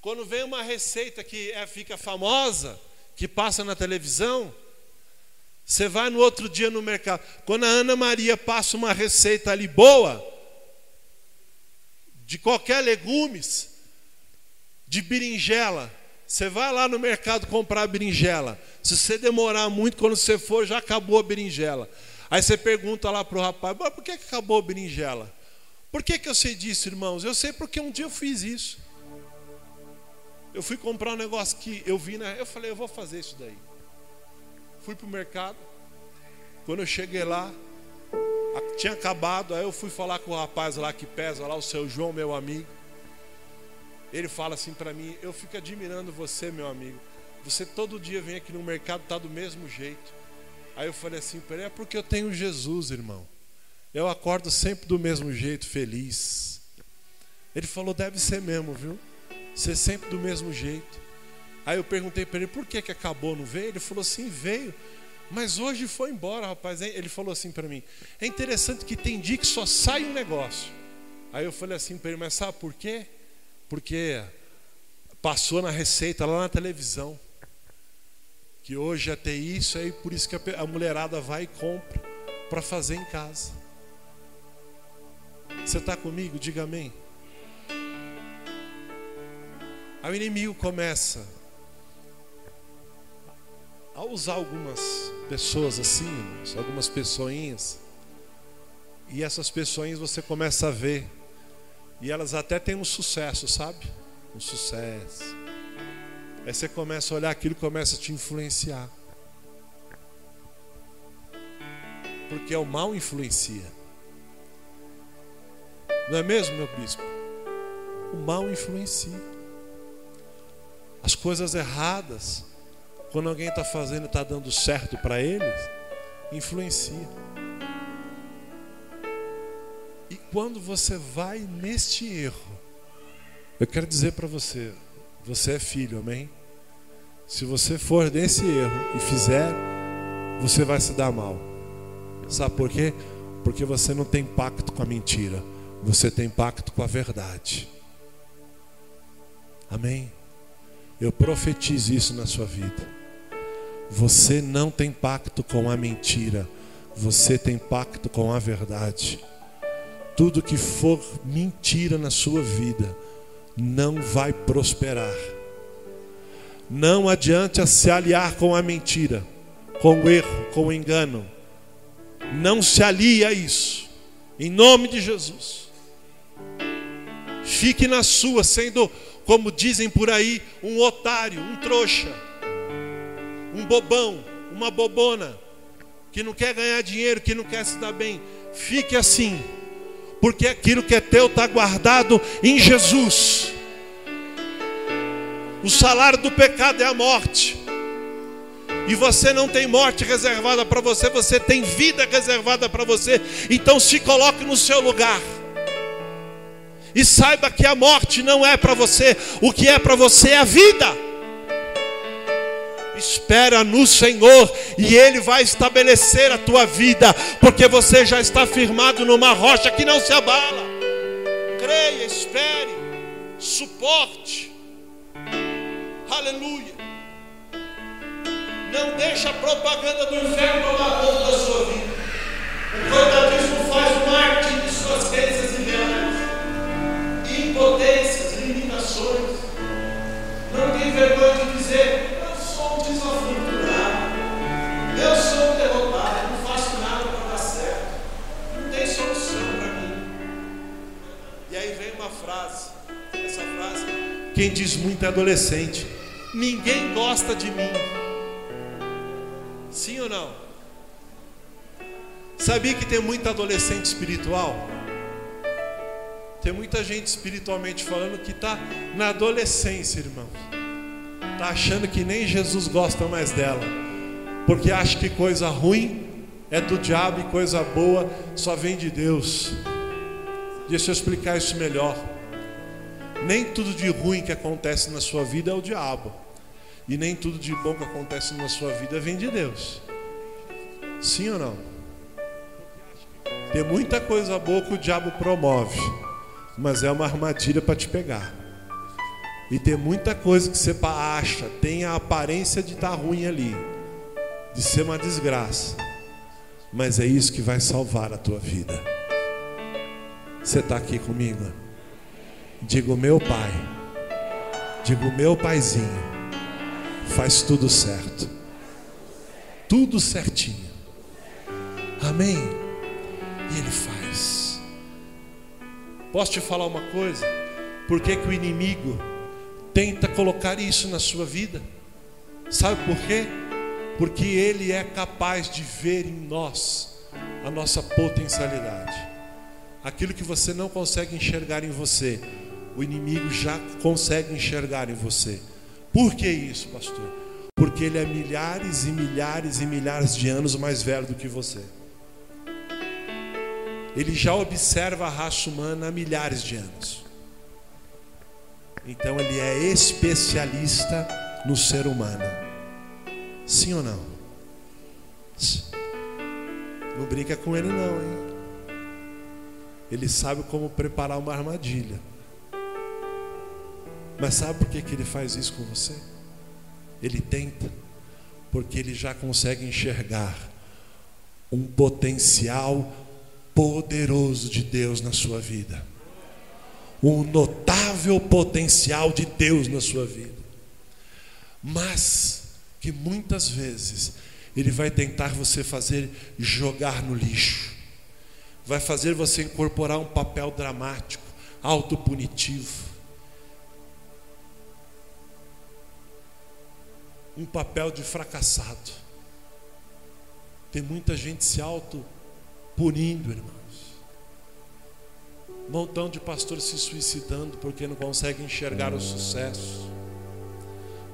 quando vem uma receita que é, fica famosa, que passa na televisão, você vai no outro dia no mercado. Quando a Ana Maria passa uma receita ali boa, de qualquer legumes, de berinjela, você vai lá no mercado comprar berinjela. Se você demorar muito, quando você for, já acabou a berinjela. Aí você pergunta lá para o rapaz: por que acabou a berinjela? Por que, que eu sei disso, irmãos? Eu sei porque um dia eu fiz isso. Eu fui comprar um negócio que eu vi, na... eu falei: eu vou fazer isso daí. Fui para o mercado. Quando eu cheguei lá, tinha acabado. Aí eu fui falar com o rapaz lá que pesa, lá, o seu João, meu amigo ele fala assim para mim: Eu fico admirando você, meu amigo. Você todo dia vem aqui no mercado, tá do mesmo jeito. Aí eu falei assim para ele: É porque eu tenho Jesus, irmão. Eu acordo sempre do mesmo jeito, feliz. Ele falou: Deve ser mesmo, viu? Ser sempre do mesmo jeito. Aí eu perguntei para ele: Por que, que acabou, não veio? Ele falou assim: Veio. Mas hoje foi embora, rapaz. Ele falou assim para mim: É interessante que tem dia que só sai um negócio. Aí eu falei assim para ele: Mas sabe por quê? Porque passou na receita lá na televisão. Que hoje é ter isso aí, por isso que a mulherada vai e compra para fazer em casa. Você está comigo? Diga amém. Aí o inimigo começa a usar algumas pessoas assim, algumas pessoinhas. E essas pessoinhas você começa a ver e elas até têm um sucesso, sabe? Um sucesso. Aí você começa a olhar aquilo começa a te influenciar. Porque o mal influencia. Não é mesmo, meu bispo? O mal influencia. As coisas erradas, quando alguém está fazendo e está dando certo para eles, influencia. Quando você vai neste erro, eu quero dizer para você, você é filho, amém? Se você for nesse erro e fizer, você vai se dar mal. Sabe por quê? Porque você não tem pacto com a mentira, você tem pacto com a verdade. Amém? Eu profetizo isso na sua vida. Você não tem pacto com a mentira, você tem pacto com a verdade. Tudo que for mentira na sua vida, não vai prosperar. Não adianta se aliar com a mentira, com o erro, com o engano. Não se alie a isso. Em nome de Jesus. Fique na sua, sendo, como dizem por aí, um otário, um trouxa, um bobão, uma bobona, que não quer ganhar dinheiro, que não quer se dar bem. Fique assim, porque aquilo que é teu está guardado em Jesus. O salário do pecado é a morte. E você não tem morte reservada para você, você tem vida reservada para você. Então se coloque no seu lugar. E saiba que a morte não é para você, o que é para você é a vida. Espera no Senhor e Ele vai estabelecer a tua vida, porque você já está firmado numa rocha que não se abala. Creia, espere, suporte. Aleluia. Não deixa a propaganda do inferno tomar conta da sua vida. O coitadismo faz marketing de suas crenças ideais, impotências, limitações. Não tem vergonha de dizer: eu sou um derrotado, não faço nada para dar certo, não tem solução para mim. E aí vem uma frase, essa frase, quem diz muito é adolescente. Ninguém gosta de mim. Sim ou não? Sabia que tem muita adolescente espiritual? Tem muita gente espiritualmente falando que está na adolescência, irmãos. Está achando que nem Jesus gosta mais dela. Porque acha que coisa ruim é do diabo e coisa boa só vem de Deus. Deixa eu explicar isso melhor. Nem tudo de ruim que acontece na sua vida é o diabo. E nem tudo de bom que acontece na sua vida vem de Deus. Sim ou não? Tem muita coisa boa que o diabo promove, mas é uma armadilha para te pegar. E tem muita coisa que você acha, tem a aparência de estar tá ruim ali, de ser uma desgraça, mas é isso que vai salvar a tua vida. Você está aqui comigo? Digo, meu pai, digo, meu paizinho faz tudo certo. Tudo certinho. Amém? E Ele faz. Posso te falar uma coisa? Por que, que o inimigo tenta colocar isso na sua vida? Sabe por quê? Porque ele é capaz de ver em nós a nossa potencialidade. Aquilo que você não consegue enxergar em você, o inimigo já consegue enxergar em você. Por que isso, pastor? Porque ele é milhares e milhares e milhares de anos mais velho do que você. Ele já observa a raça humana há milhares de anos. Então ele é especialista no ser humano. Sim ou não? Não brinca com ele não, hein? Ele sabe como preparar uma armadilha. Mas sabe por que, que ele faz isso com você? Ele tenta, porque ele já consegue enxergar um potencial poderoso de Deus na sua vida. Um notável potencial de Deus na sua vida. Mas que muitas vezes ele vai tentar você fazer jogar no lixo. Vai fazer você incorporar um papel dramático, autopunitivo um papel de fracassado. Tem muita gente se auto-punindo, irmãos. Um montão de pastores se suicidando porque não conseguem enxergar o sucesso.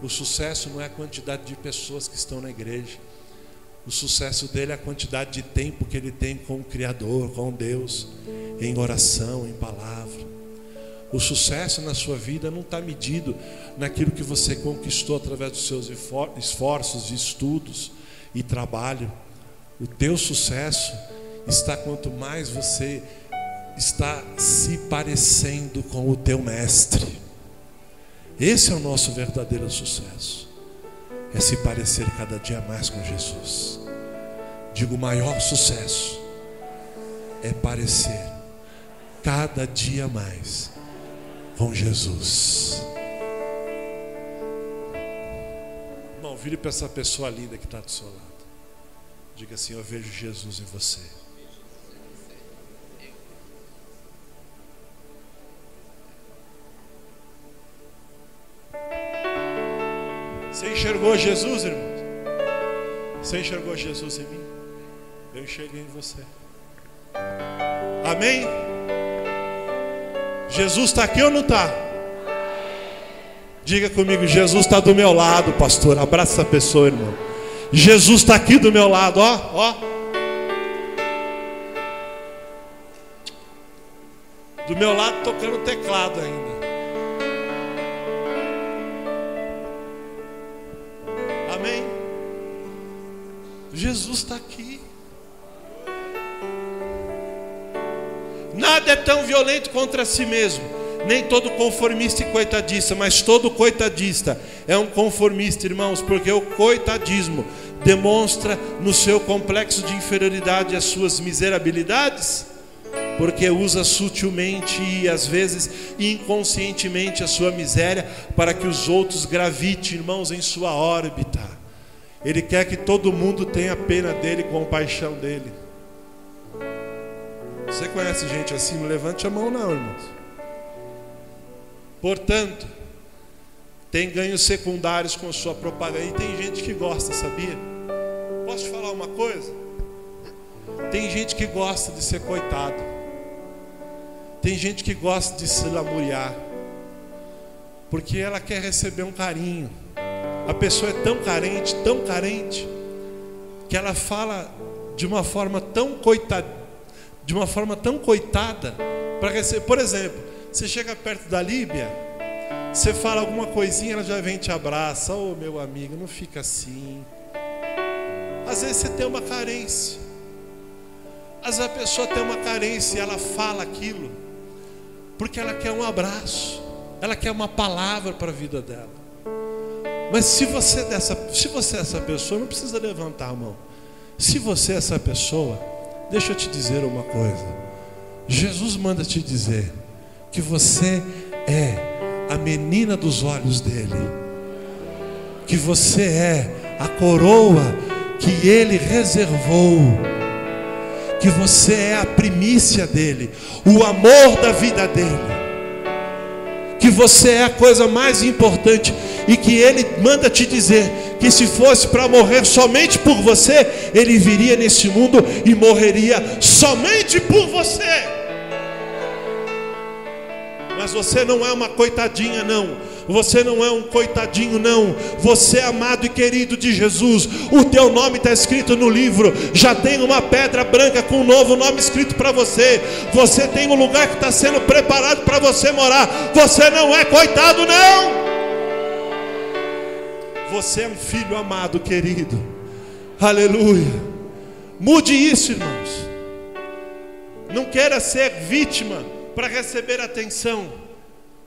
O sucesso não é a quantidade de pessoas que estão na igreja. O sucesso dele é a quantidade de tempo que ele tem com o Criador, com Deus, em oração, em palavra. O sucesso na sua vida não está medido naquilo que você conquistou através dos seus esforços, estudos e trabalho. O teu sucesso está quanto mais você está se parecendo com o teu mestre. Esse é o nosso verdadeiro sucesso. É se parecer cada dia mais com Jesus. Digo, o maior sucesso é parecer cada dia mais com Jesus. Irmão, vire para essa pessoa linda que está do seu lado. Diga assim: Eu vejo Jesus em você. Enxergou Jesus, irmão? Você enxergou Jesus em mim? Eu enxerguei em você. Amém? Jesus está aqui ou não está? Diga comigo, Jesus está do meu lado, pastor. Abraça essa pessoa, irmão. Jesus está aqui do meu lado, ó, ó. Do meu lado tocando teclado ainda. Jesus está aqui. Nada é tão violento contra si mesmo. Nem todo conformista e coitadista, mas todo coitadista é um conformista, irmãos, porque o coitadismo demonstra no seu complexo de inferioridade as suas miserabilidades, porque usa sutilmente e às vezes inconscientemente a sua miséria para que os outros gravitem, irmãos, em sua órbita. Ele quer que todo mundo tenha pena dele, compaixão dele. Você conhece gente assim? Não levante a mão, não, irmãos. Portanto, tem ganhos secundários com sua propaganda. E tem gente que gosta, sabia? Posso te falar uma coisa? Tem gente que gosta de ser coitado. Tem gente que gosta de se lamuriar. Porque ela quer receber um carinho. A pessoa é tão carente, tão carente, que ela fala de uma forma tão coitada de uma forma tão coitada para receber. Por exemplo, você chega perto da Líbia, você fala alguma coisinha, ela já vem te abraça. Oh, meu amigo, não fica assim. Às vezes você tem uma carência. Às vezes a pessoa tem uma carência e ela fala aquilo porque ela quer um abraço, ela quer uma palavra para a vida dela. Mas se você, é dessa, se você é essa pessoa, não precisa levantar a mão. Se você é essa pessoa, Deixa eu te dizer uma coisa. Jesus manda te dizer que você é a menina dos olhos dele. Que você é a coroa que ele reservou. Que você é a primícia dele, o amor da vida dele. Que você é a coisa mais importante e que ele manda te dizer que se fosse para morrer somente por você, ele viria nesse mundo e morreria somente por você. Mas você não é uma coitadinha, não. Você não é um coitadinho, não. Você é amado e querido de Jesus. O teu nome está escrito no livro. Já tem uma pedra branca com um novo nome escrito para você. Você tem um lugar que está sendo preparado para você morar. Você não é coitado, não. Você é um filho amado, querido. Aleluia. Mude isso, irmãos. Não queira ser vítima para receber atenção,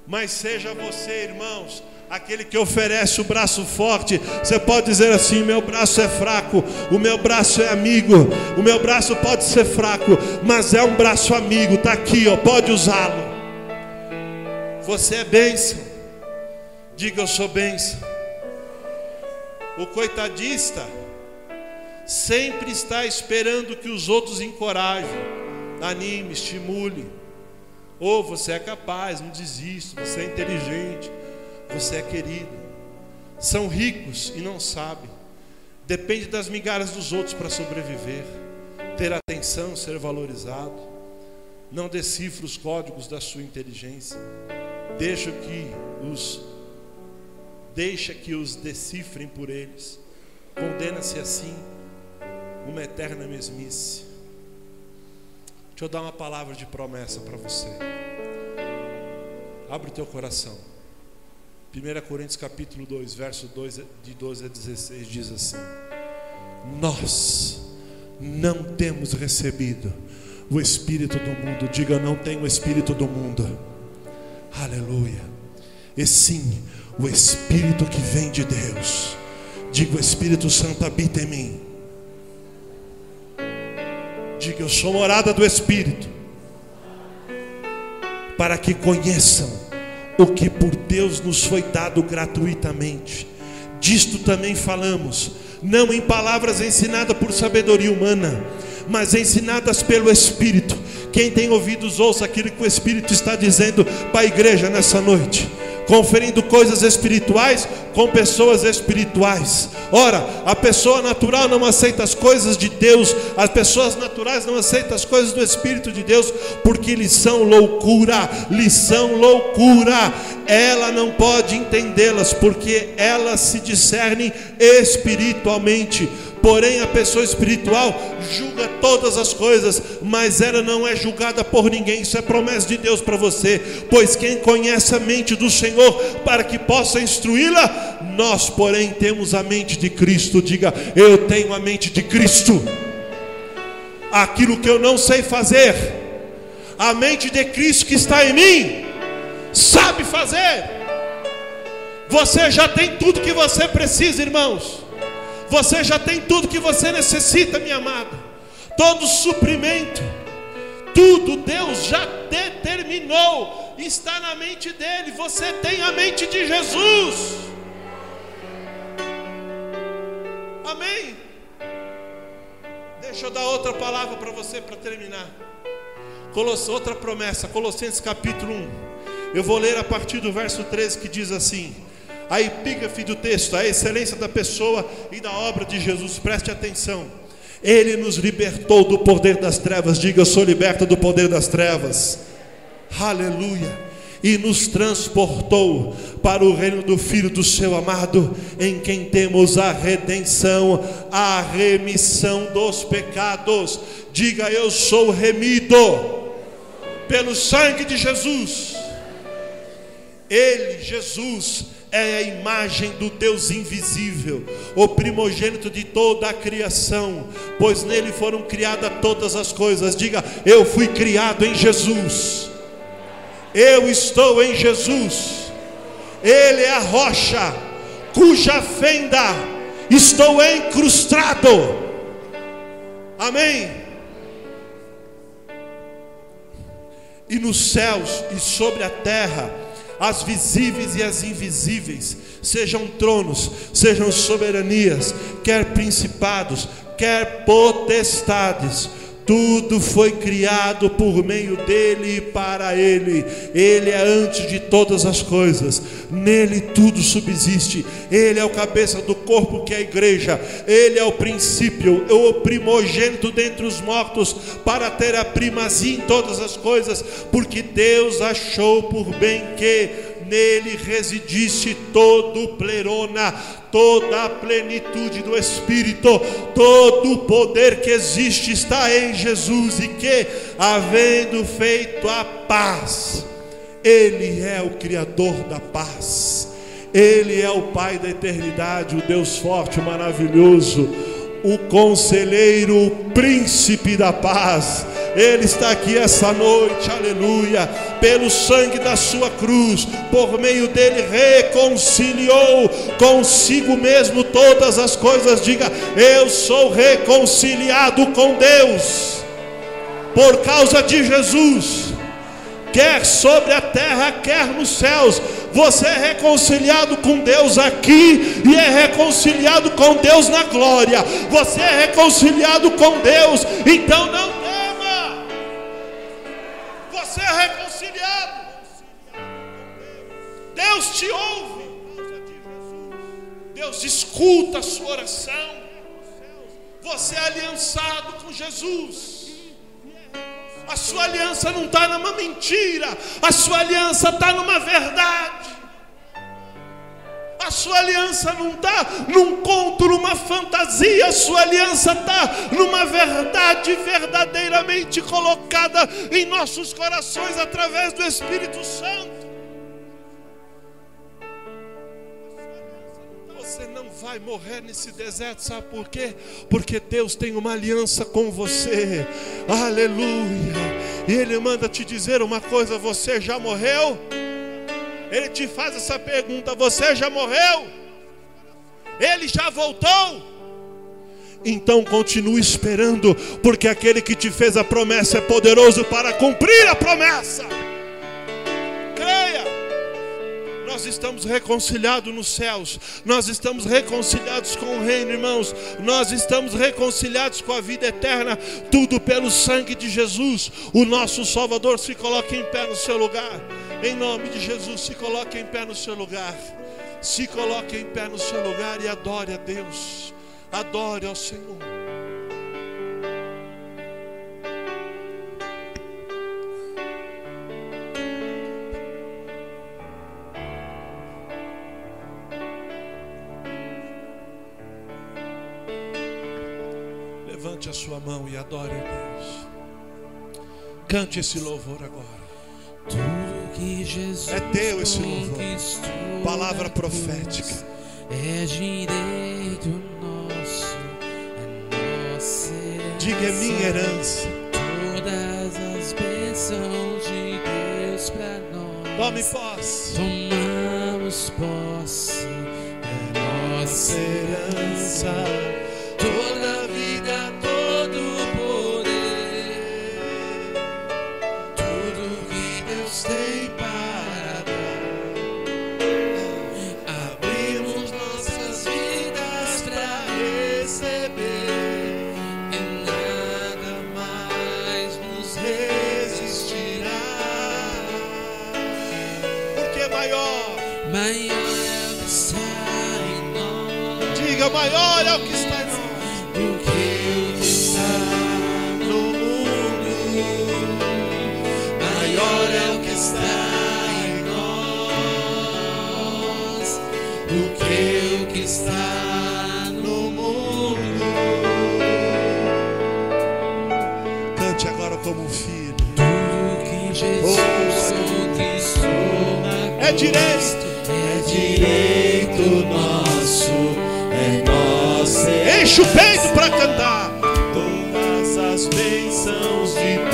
mas seja você, irmãos, aquele que oferece o braço forte. Você pode dizer assim: meu braço é fraco, o meu braço é amigo, o meu braço pode ser fraco, mas é um braço amigo, está aqui, ó, pode usá-lo. Você é bênção, diga eu sou bênção. O coitadista sempre está esperando que os outros encorajem, anime, estimule. Ou oh, você é capaz, não desista, você é inteligente, você é querido. São ricos e não sabem. Depende das migalhas dos outros para sobreviver, ter atenção, ser valorizado. Não decifra os códigos da sua inteligência. Deixa que os deixa que os decifrem por eles. Condena-se assim uma eterna mesmice. Deixa eu dar uma palavra de promessa para você. Abre o teu coração. 1 Coríntios capítulo 2, verso 2, de 12 a 16 diz assim: Nós não temos recebido o espírito do mundo. Diga, não tenho o espírito do mundo. Aleluia. E sim, o Espírito que vem de Deus. Diga: o Espírito Santo habita em mim. Diga: eu sou morada do Espírito. Para que conheçam o que por Deus nos foi dado gratuitamente. Disto também falamos, não em palavras ensinadas por sabedoria humana, mas ensinadas pelo Espírito. Quem tem ouvidos, ouça aquilo que o Espírito está dizendo para a igreja nessa noite conferindo coisas espirituais com pessoas espirituais. Ora, a pessoa natural não aceita as coisas de Deus, as pessoas naturais não aceitam as coisas do Espírito de Deus, porque lhes são loucura, lhes são loucura. Ela não pode entendê-las, porque elas se discernem espiritualmente. Porém, a pessoa espiritual julga todas as coisas, mas ela não é julgada por ninguém. Isso é promessa de Deus para você. Pois quem conhece a mente do Senhor para que possa instruí-la, nós, porém, temos a mente de Cristo. Diga, eu tenho a mente de Cristo. Aquilo que eu não sei fazer, a mente de Cristo que está em mim, sabe fazer. Você já tem tudo que você precisa, irmãos. Você já tem tudo que você necessita, minha amada. Todo suprimento, tudo Deus já determinou, está na mente dele. Você tem a mente de Jesus. Amém. Deixa eu dar outra palavra para você para terminar. Outra promessa, Colossenses capítulo 1. Eu vou ler a partir do verso 13 que diz assim: a epígrafe do texto, a excelência da pessoa e da obra de Jesus. Preste atenção. Ele nos libertou do poder das trevas. Diga, eu sou liberto do poder das trevas. Aleluia. E nos transportou para o reino do Filho do seu amado, em quem temos a redenção, a remissão dos pecados. Diga, eu sou remido pelo sangue de Jesus. Ele, Jesus, é a imagem do Deus invisível, o primogênito de toda a criação, pois nele foram criadas todas as coisas. Diga, eu fui criado em Jesus, eu estou em Jesus, Ele é a rocha, cuja fenda estou encrustado. Amém. E nos céus e sobre a terra as visíveis e as invisíveis, sejam tronos, sejam soberanias, quer principados, quer potestades tudo foi criado por meio dele e para ele. Ele é antes de todas as coisas. Nele tudo subsiste. Ele é o cabeça do corpo que é a igreja. Ele é o princípio, o primogênito dentre os mortos, para ter a primazia em todas as coisas, porque Deus achou por bem que nele residisse todo o plerona, toda a plenitude do Espírito, todo o poder que existe está em Jesus e que, havendo feito a paz, Ele é o Criador da paz. Ele é o Pai da eternidade, o Deus forte, maravilhoso, o conselheiro, o príncipe da paz. Ele está aqui essa noite, aleluia, pelo sangue da sua cruz, por meio dele reconciliou consigo mesmo todas as coisas. Diga, eu sou reconciliado com Deus, por causa de Jesus, quer sobre a terra, quer nos céus você é reconciliado com Deus aqui e é reconciliado com Deus na glória. Você é reconciliado com Deus, então não tema. Você é reconciliado. Deus te ouve. Deus escuta a sua oração. Você é aliançado com Jesus. A sua aliança não está numa mentira, a sua aliança está numa verdade. A sua aliança não está num conto, numa fantasia, a sua aliança está numa verdade verdadeiramente colocada em nossos corações através do Espírito Santo. Vai morrer nesse deserto, sabe por quê? Porque Deus tem uma aliança com você, aleluia. E Ele manda te dizer uma coisa: você já morreu? Ele te faz essa pergunta: você já morreu? Ele já voltou? Então continue esperando, porque aquele que te fez a promessa é poderoso para cumprir a promessa. Nós estamos reconciliados nos céus, nós estamos reconciliados com o reino, irmãos, nós estamos reconciliados com a vida eterna, tudo pelo sangue de Jesus, o nosso Salvador. Se coloque em pé no seu lugar, em nome de Jesus, se coloque em pé no seu lugar, se coloque em pé no seu lugar e adore a Deus, adore ao Senhor. E adore a Deus. Cante esse louvor agora. Tudo que Jesus É teu esse louvor. Palavra profética. É direito nosso, é nossa herança. Diga é minha herança. Todas as bênçãos de Deus para nós. Tome posse. Tomamos posse, é nossa herança. Toda maior. É o que está em nós. Diga maior é o que está em nós. do que o que está no mundo. Maior é o que está em nós do que o que está no mundo. Cante agora como um filho. Tudo que Jesus conquistou na É direito. Enche o peito para cantar. Todas as bênçãos de Deus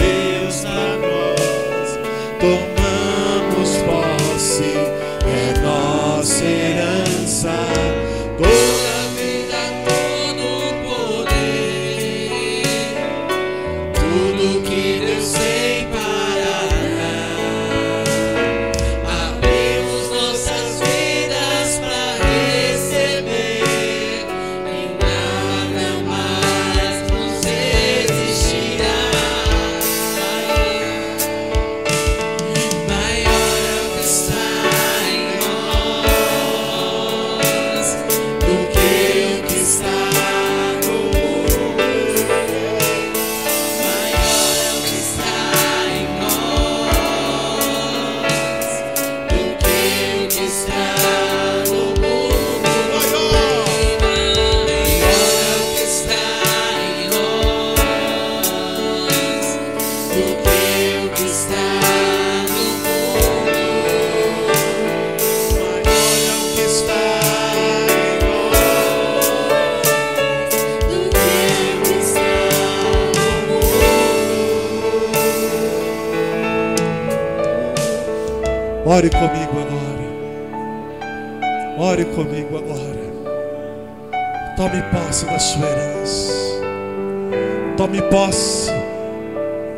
Tome posse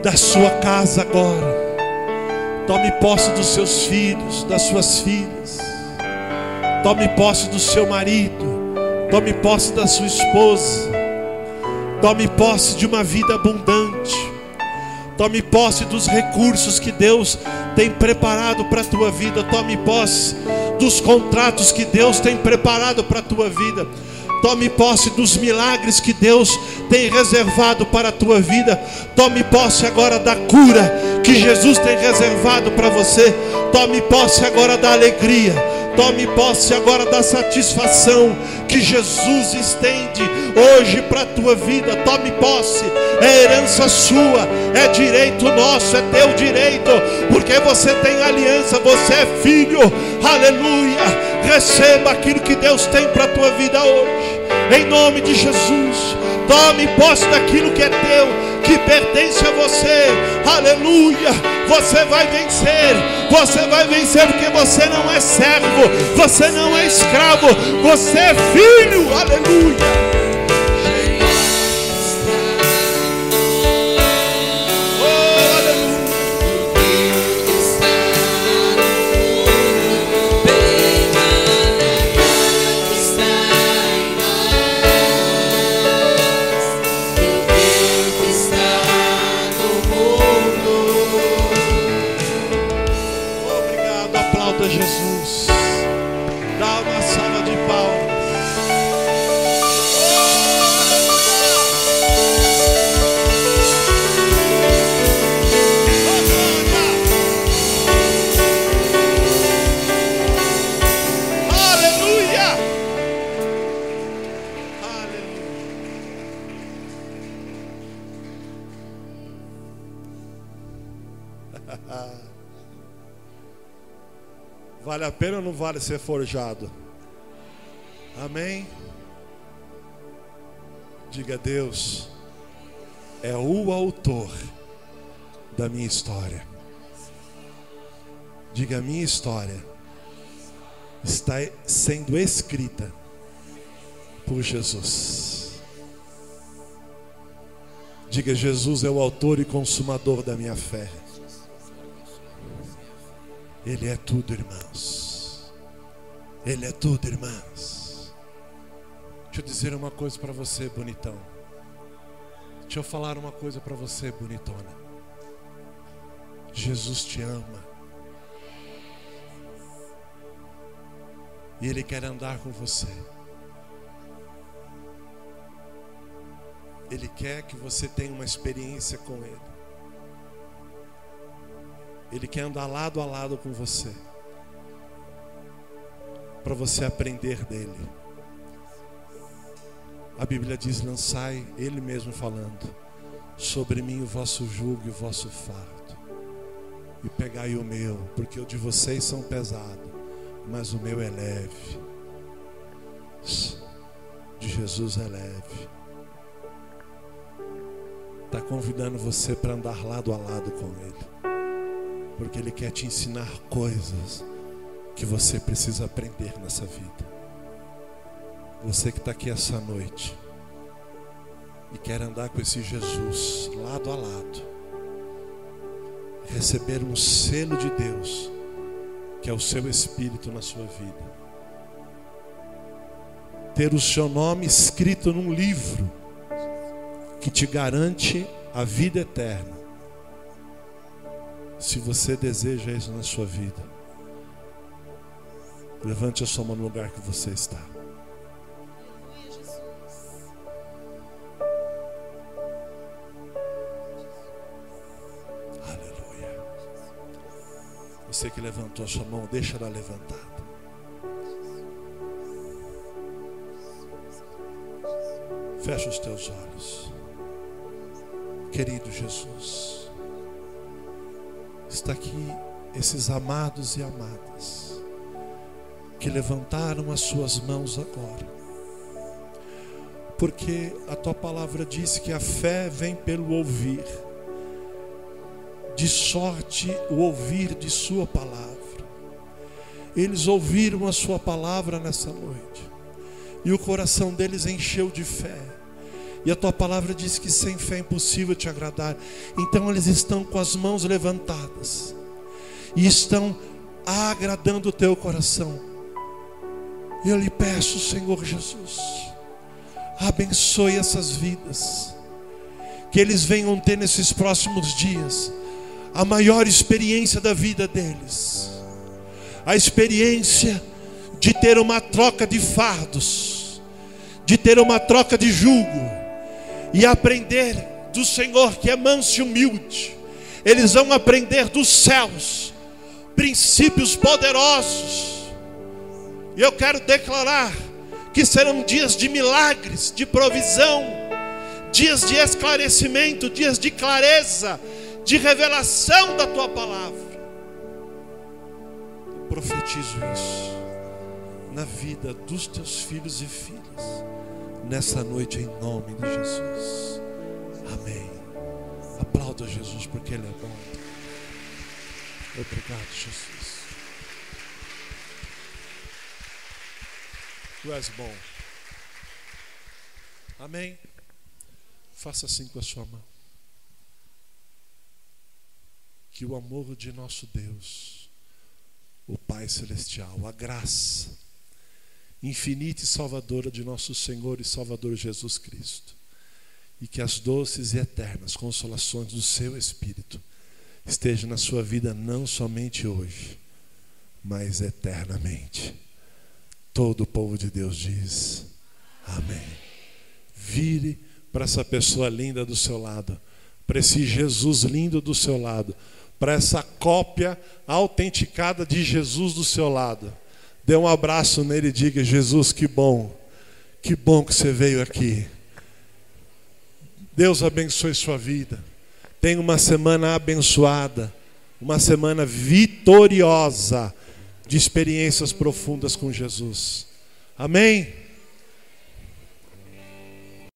da sua casa agora. Tome posse dos seus filhos, das suas filhas. Tome posse do seu marido. Tome posse da sua esposa. Tome posse de uma vida abundante. Tome posse dos recursos que Deus tem preparado para a tua vida. Tome posse dos contratos que Deus tem preparado para a tua vida. Tome posse dos milagres que Deus tem reservado para a tua vida. Tome posse agora da cura que Jesus tem reservado para você. Tome posse agora da alegria. Tome posse agora da satisfação que Jesus estende hoje para a tua vida. Tome posse, é herança sua, é direito nosso, é teu direito, porque você tem aliança, você é filho. Aleluia! Receba aquilo que Deus tem para a tua vida hoje, em nome de Jesus. Tome posse daquilo que é teu, que pertence a você. Aleluia! Você vai vencer. Você vai vencer porque você não é servo, você não é escravo, você é filho. Aleluia! Vale a pena ou não vale ser forjado? Amém? Diga Deus, é o autor da minha história. Diga a minha história está sendo escrita por Jesus. Diga, Jesus é o autor e consumador da minha fé. Ele é tudo, irmãos. Ele é tudo, irmãos. Deixa eu dizer uma coisa para você, bonitão. Deixa eu falar uma coisa para você, bonitona. Jesus te ama. E Ele quer andar com você. Ele quer que você tenha uma experiência com Ele. Ele quer andar lado a lado com você. Para você aprender dele. A Bíblia diz: lançai, Ele mesmo falando, sobre mim o vosso jugo e o vosso fardo. E pegai o meu, porque o de vocês são pesado, mas o meu é leve. De Jesus é leve está convidando você para andar lado a lado com Ele, porque Ele quer te ensinar coisas que você precisa aprender nessa vida. Você que está aqui essa noite e quer andar com esse Jesus lado a lado, receber um selo de Deus, que é o seu Espírito na sua vida, ter o seu nome escrito num livro que te garante a vida eterna. Se você deseja isso na sua vida, levante a sua mão no lugar que você está. Aleluia. Você que levantou a sua mão, deixa ela levantada. Fecha os teus olhos querido Jesus. Está aqui esses amados e amadas que levantaram as suas mãos agora. Porque a tua palavra diz que a fé vem pelo ouvir. De sorte o ouvir de sua palavra. Eles ouviram a sua palavra nessa noite. E o coração deles encheu de fé e a tua palavra diz que sem fé é impossível te agradar. Então eles estão com as mãos levantadas e estão agradando o teu coração. Eu lhe peço, Senhor Jesus, abençoe essas vidas, que eles venham ter nesses próximos dias a maior experiência da vida deles, a experiência de ter uma troca de fardos, de ter uma troca de jugo e aprender do Senhor que é manso e humilde. Eles vão aprender dos céus princípios poderosos. E eu quero declarar que serão dias de milagres, de provisão, dias de esclarecimento, dias de clareza, de revelação da tua palavra. Eu profetizo isso na vida dos teus filhos e filhas nessa noite em nome de Jesus. Amém. Aplauda Jesus porque Ele é bom. Obrigado, Jesus. Tu és bom. Amém. Faça assim com a sua mão. Que o amor de nosso Deus, o Pai Celestial, a graça, infinita e salvadora de nosso Senhor e Salvador Jesus Cristo. E que as doces e eternas consolações do seu Espírito estejam na sua vida não somente hoje, mas eternamente. Todo o povo de Deus diz: Amém. Vire para essa pessoa linda do seu lado, para esse Jesus lindo do seu lado, para essa cópia autenticada de Jesus do seu lado Dê um abraço nele e diga: Jesus, que bom, que bom que você veio aqui. Deus abençoe sua vida. Tenha uma semana abençoada. uma semana vitoriosa de experiências profundas com Jesus. Amém?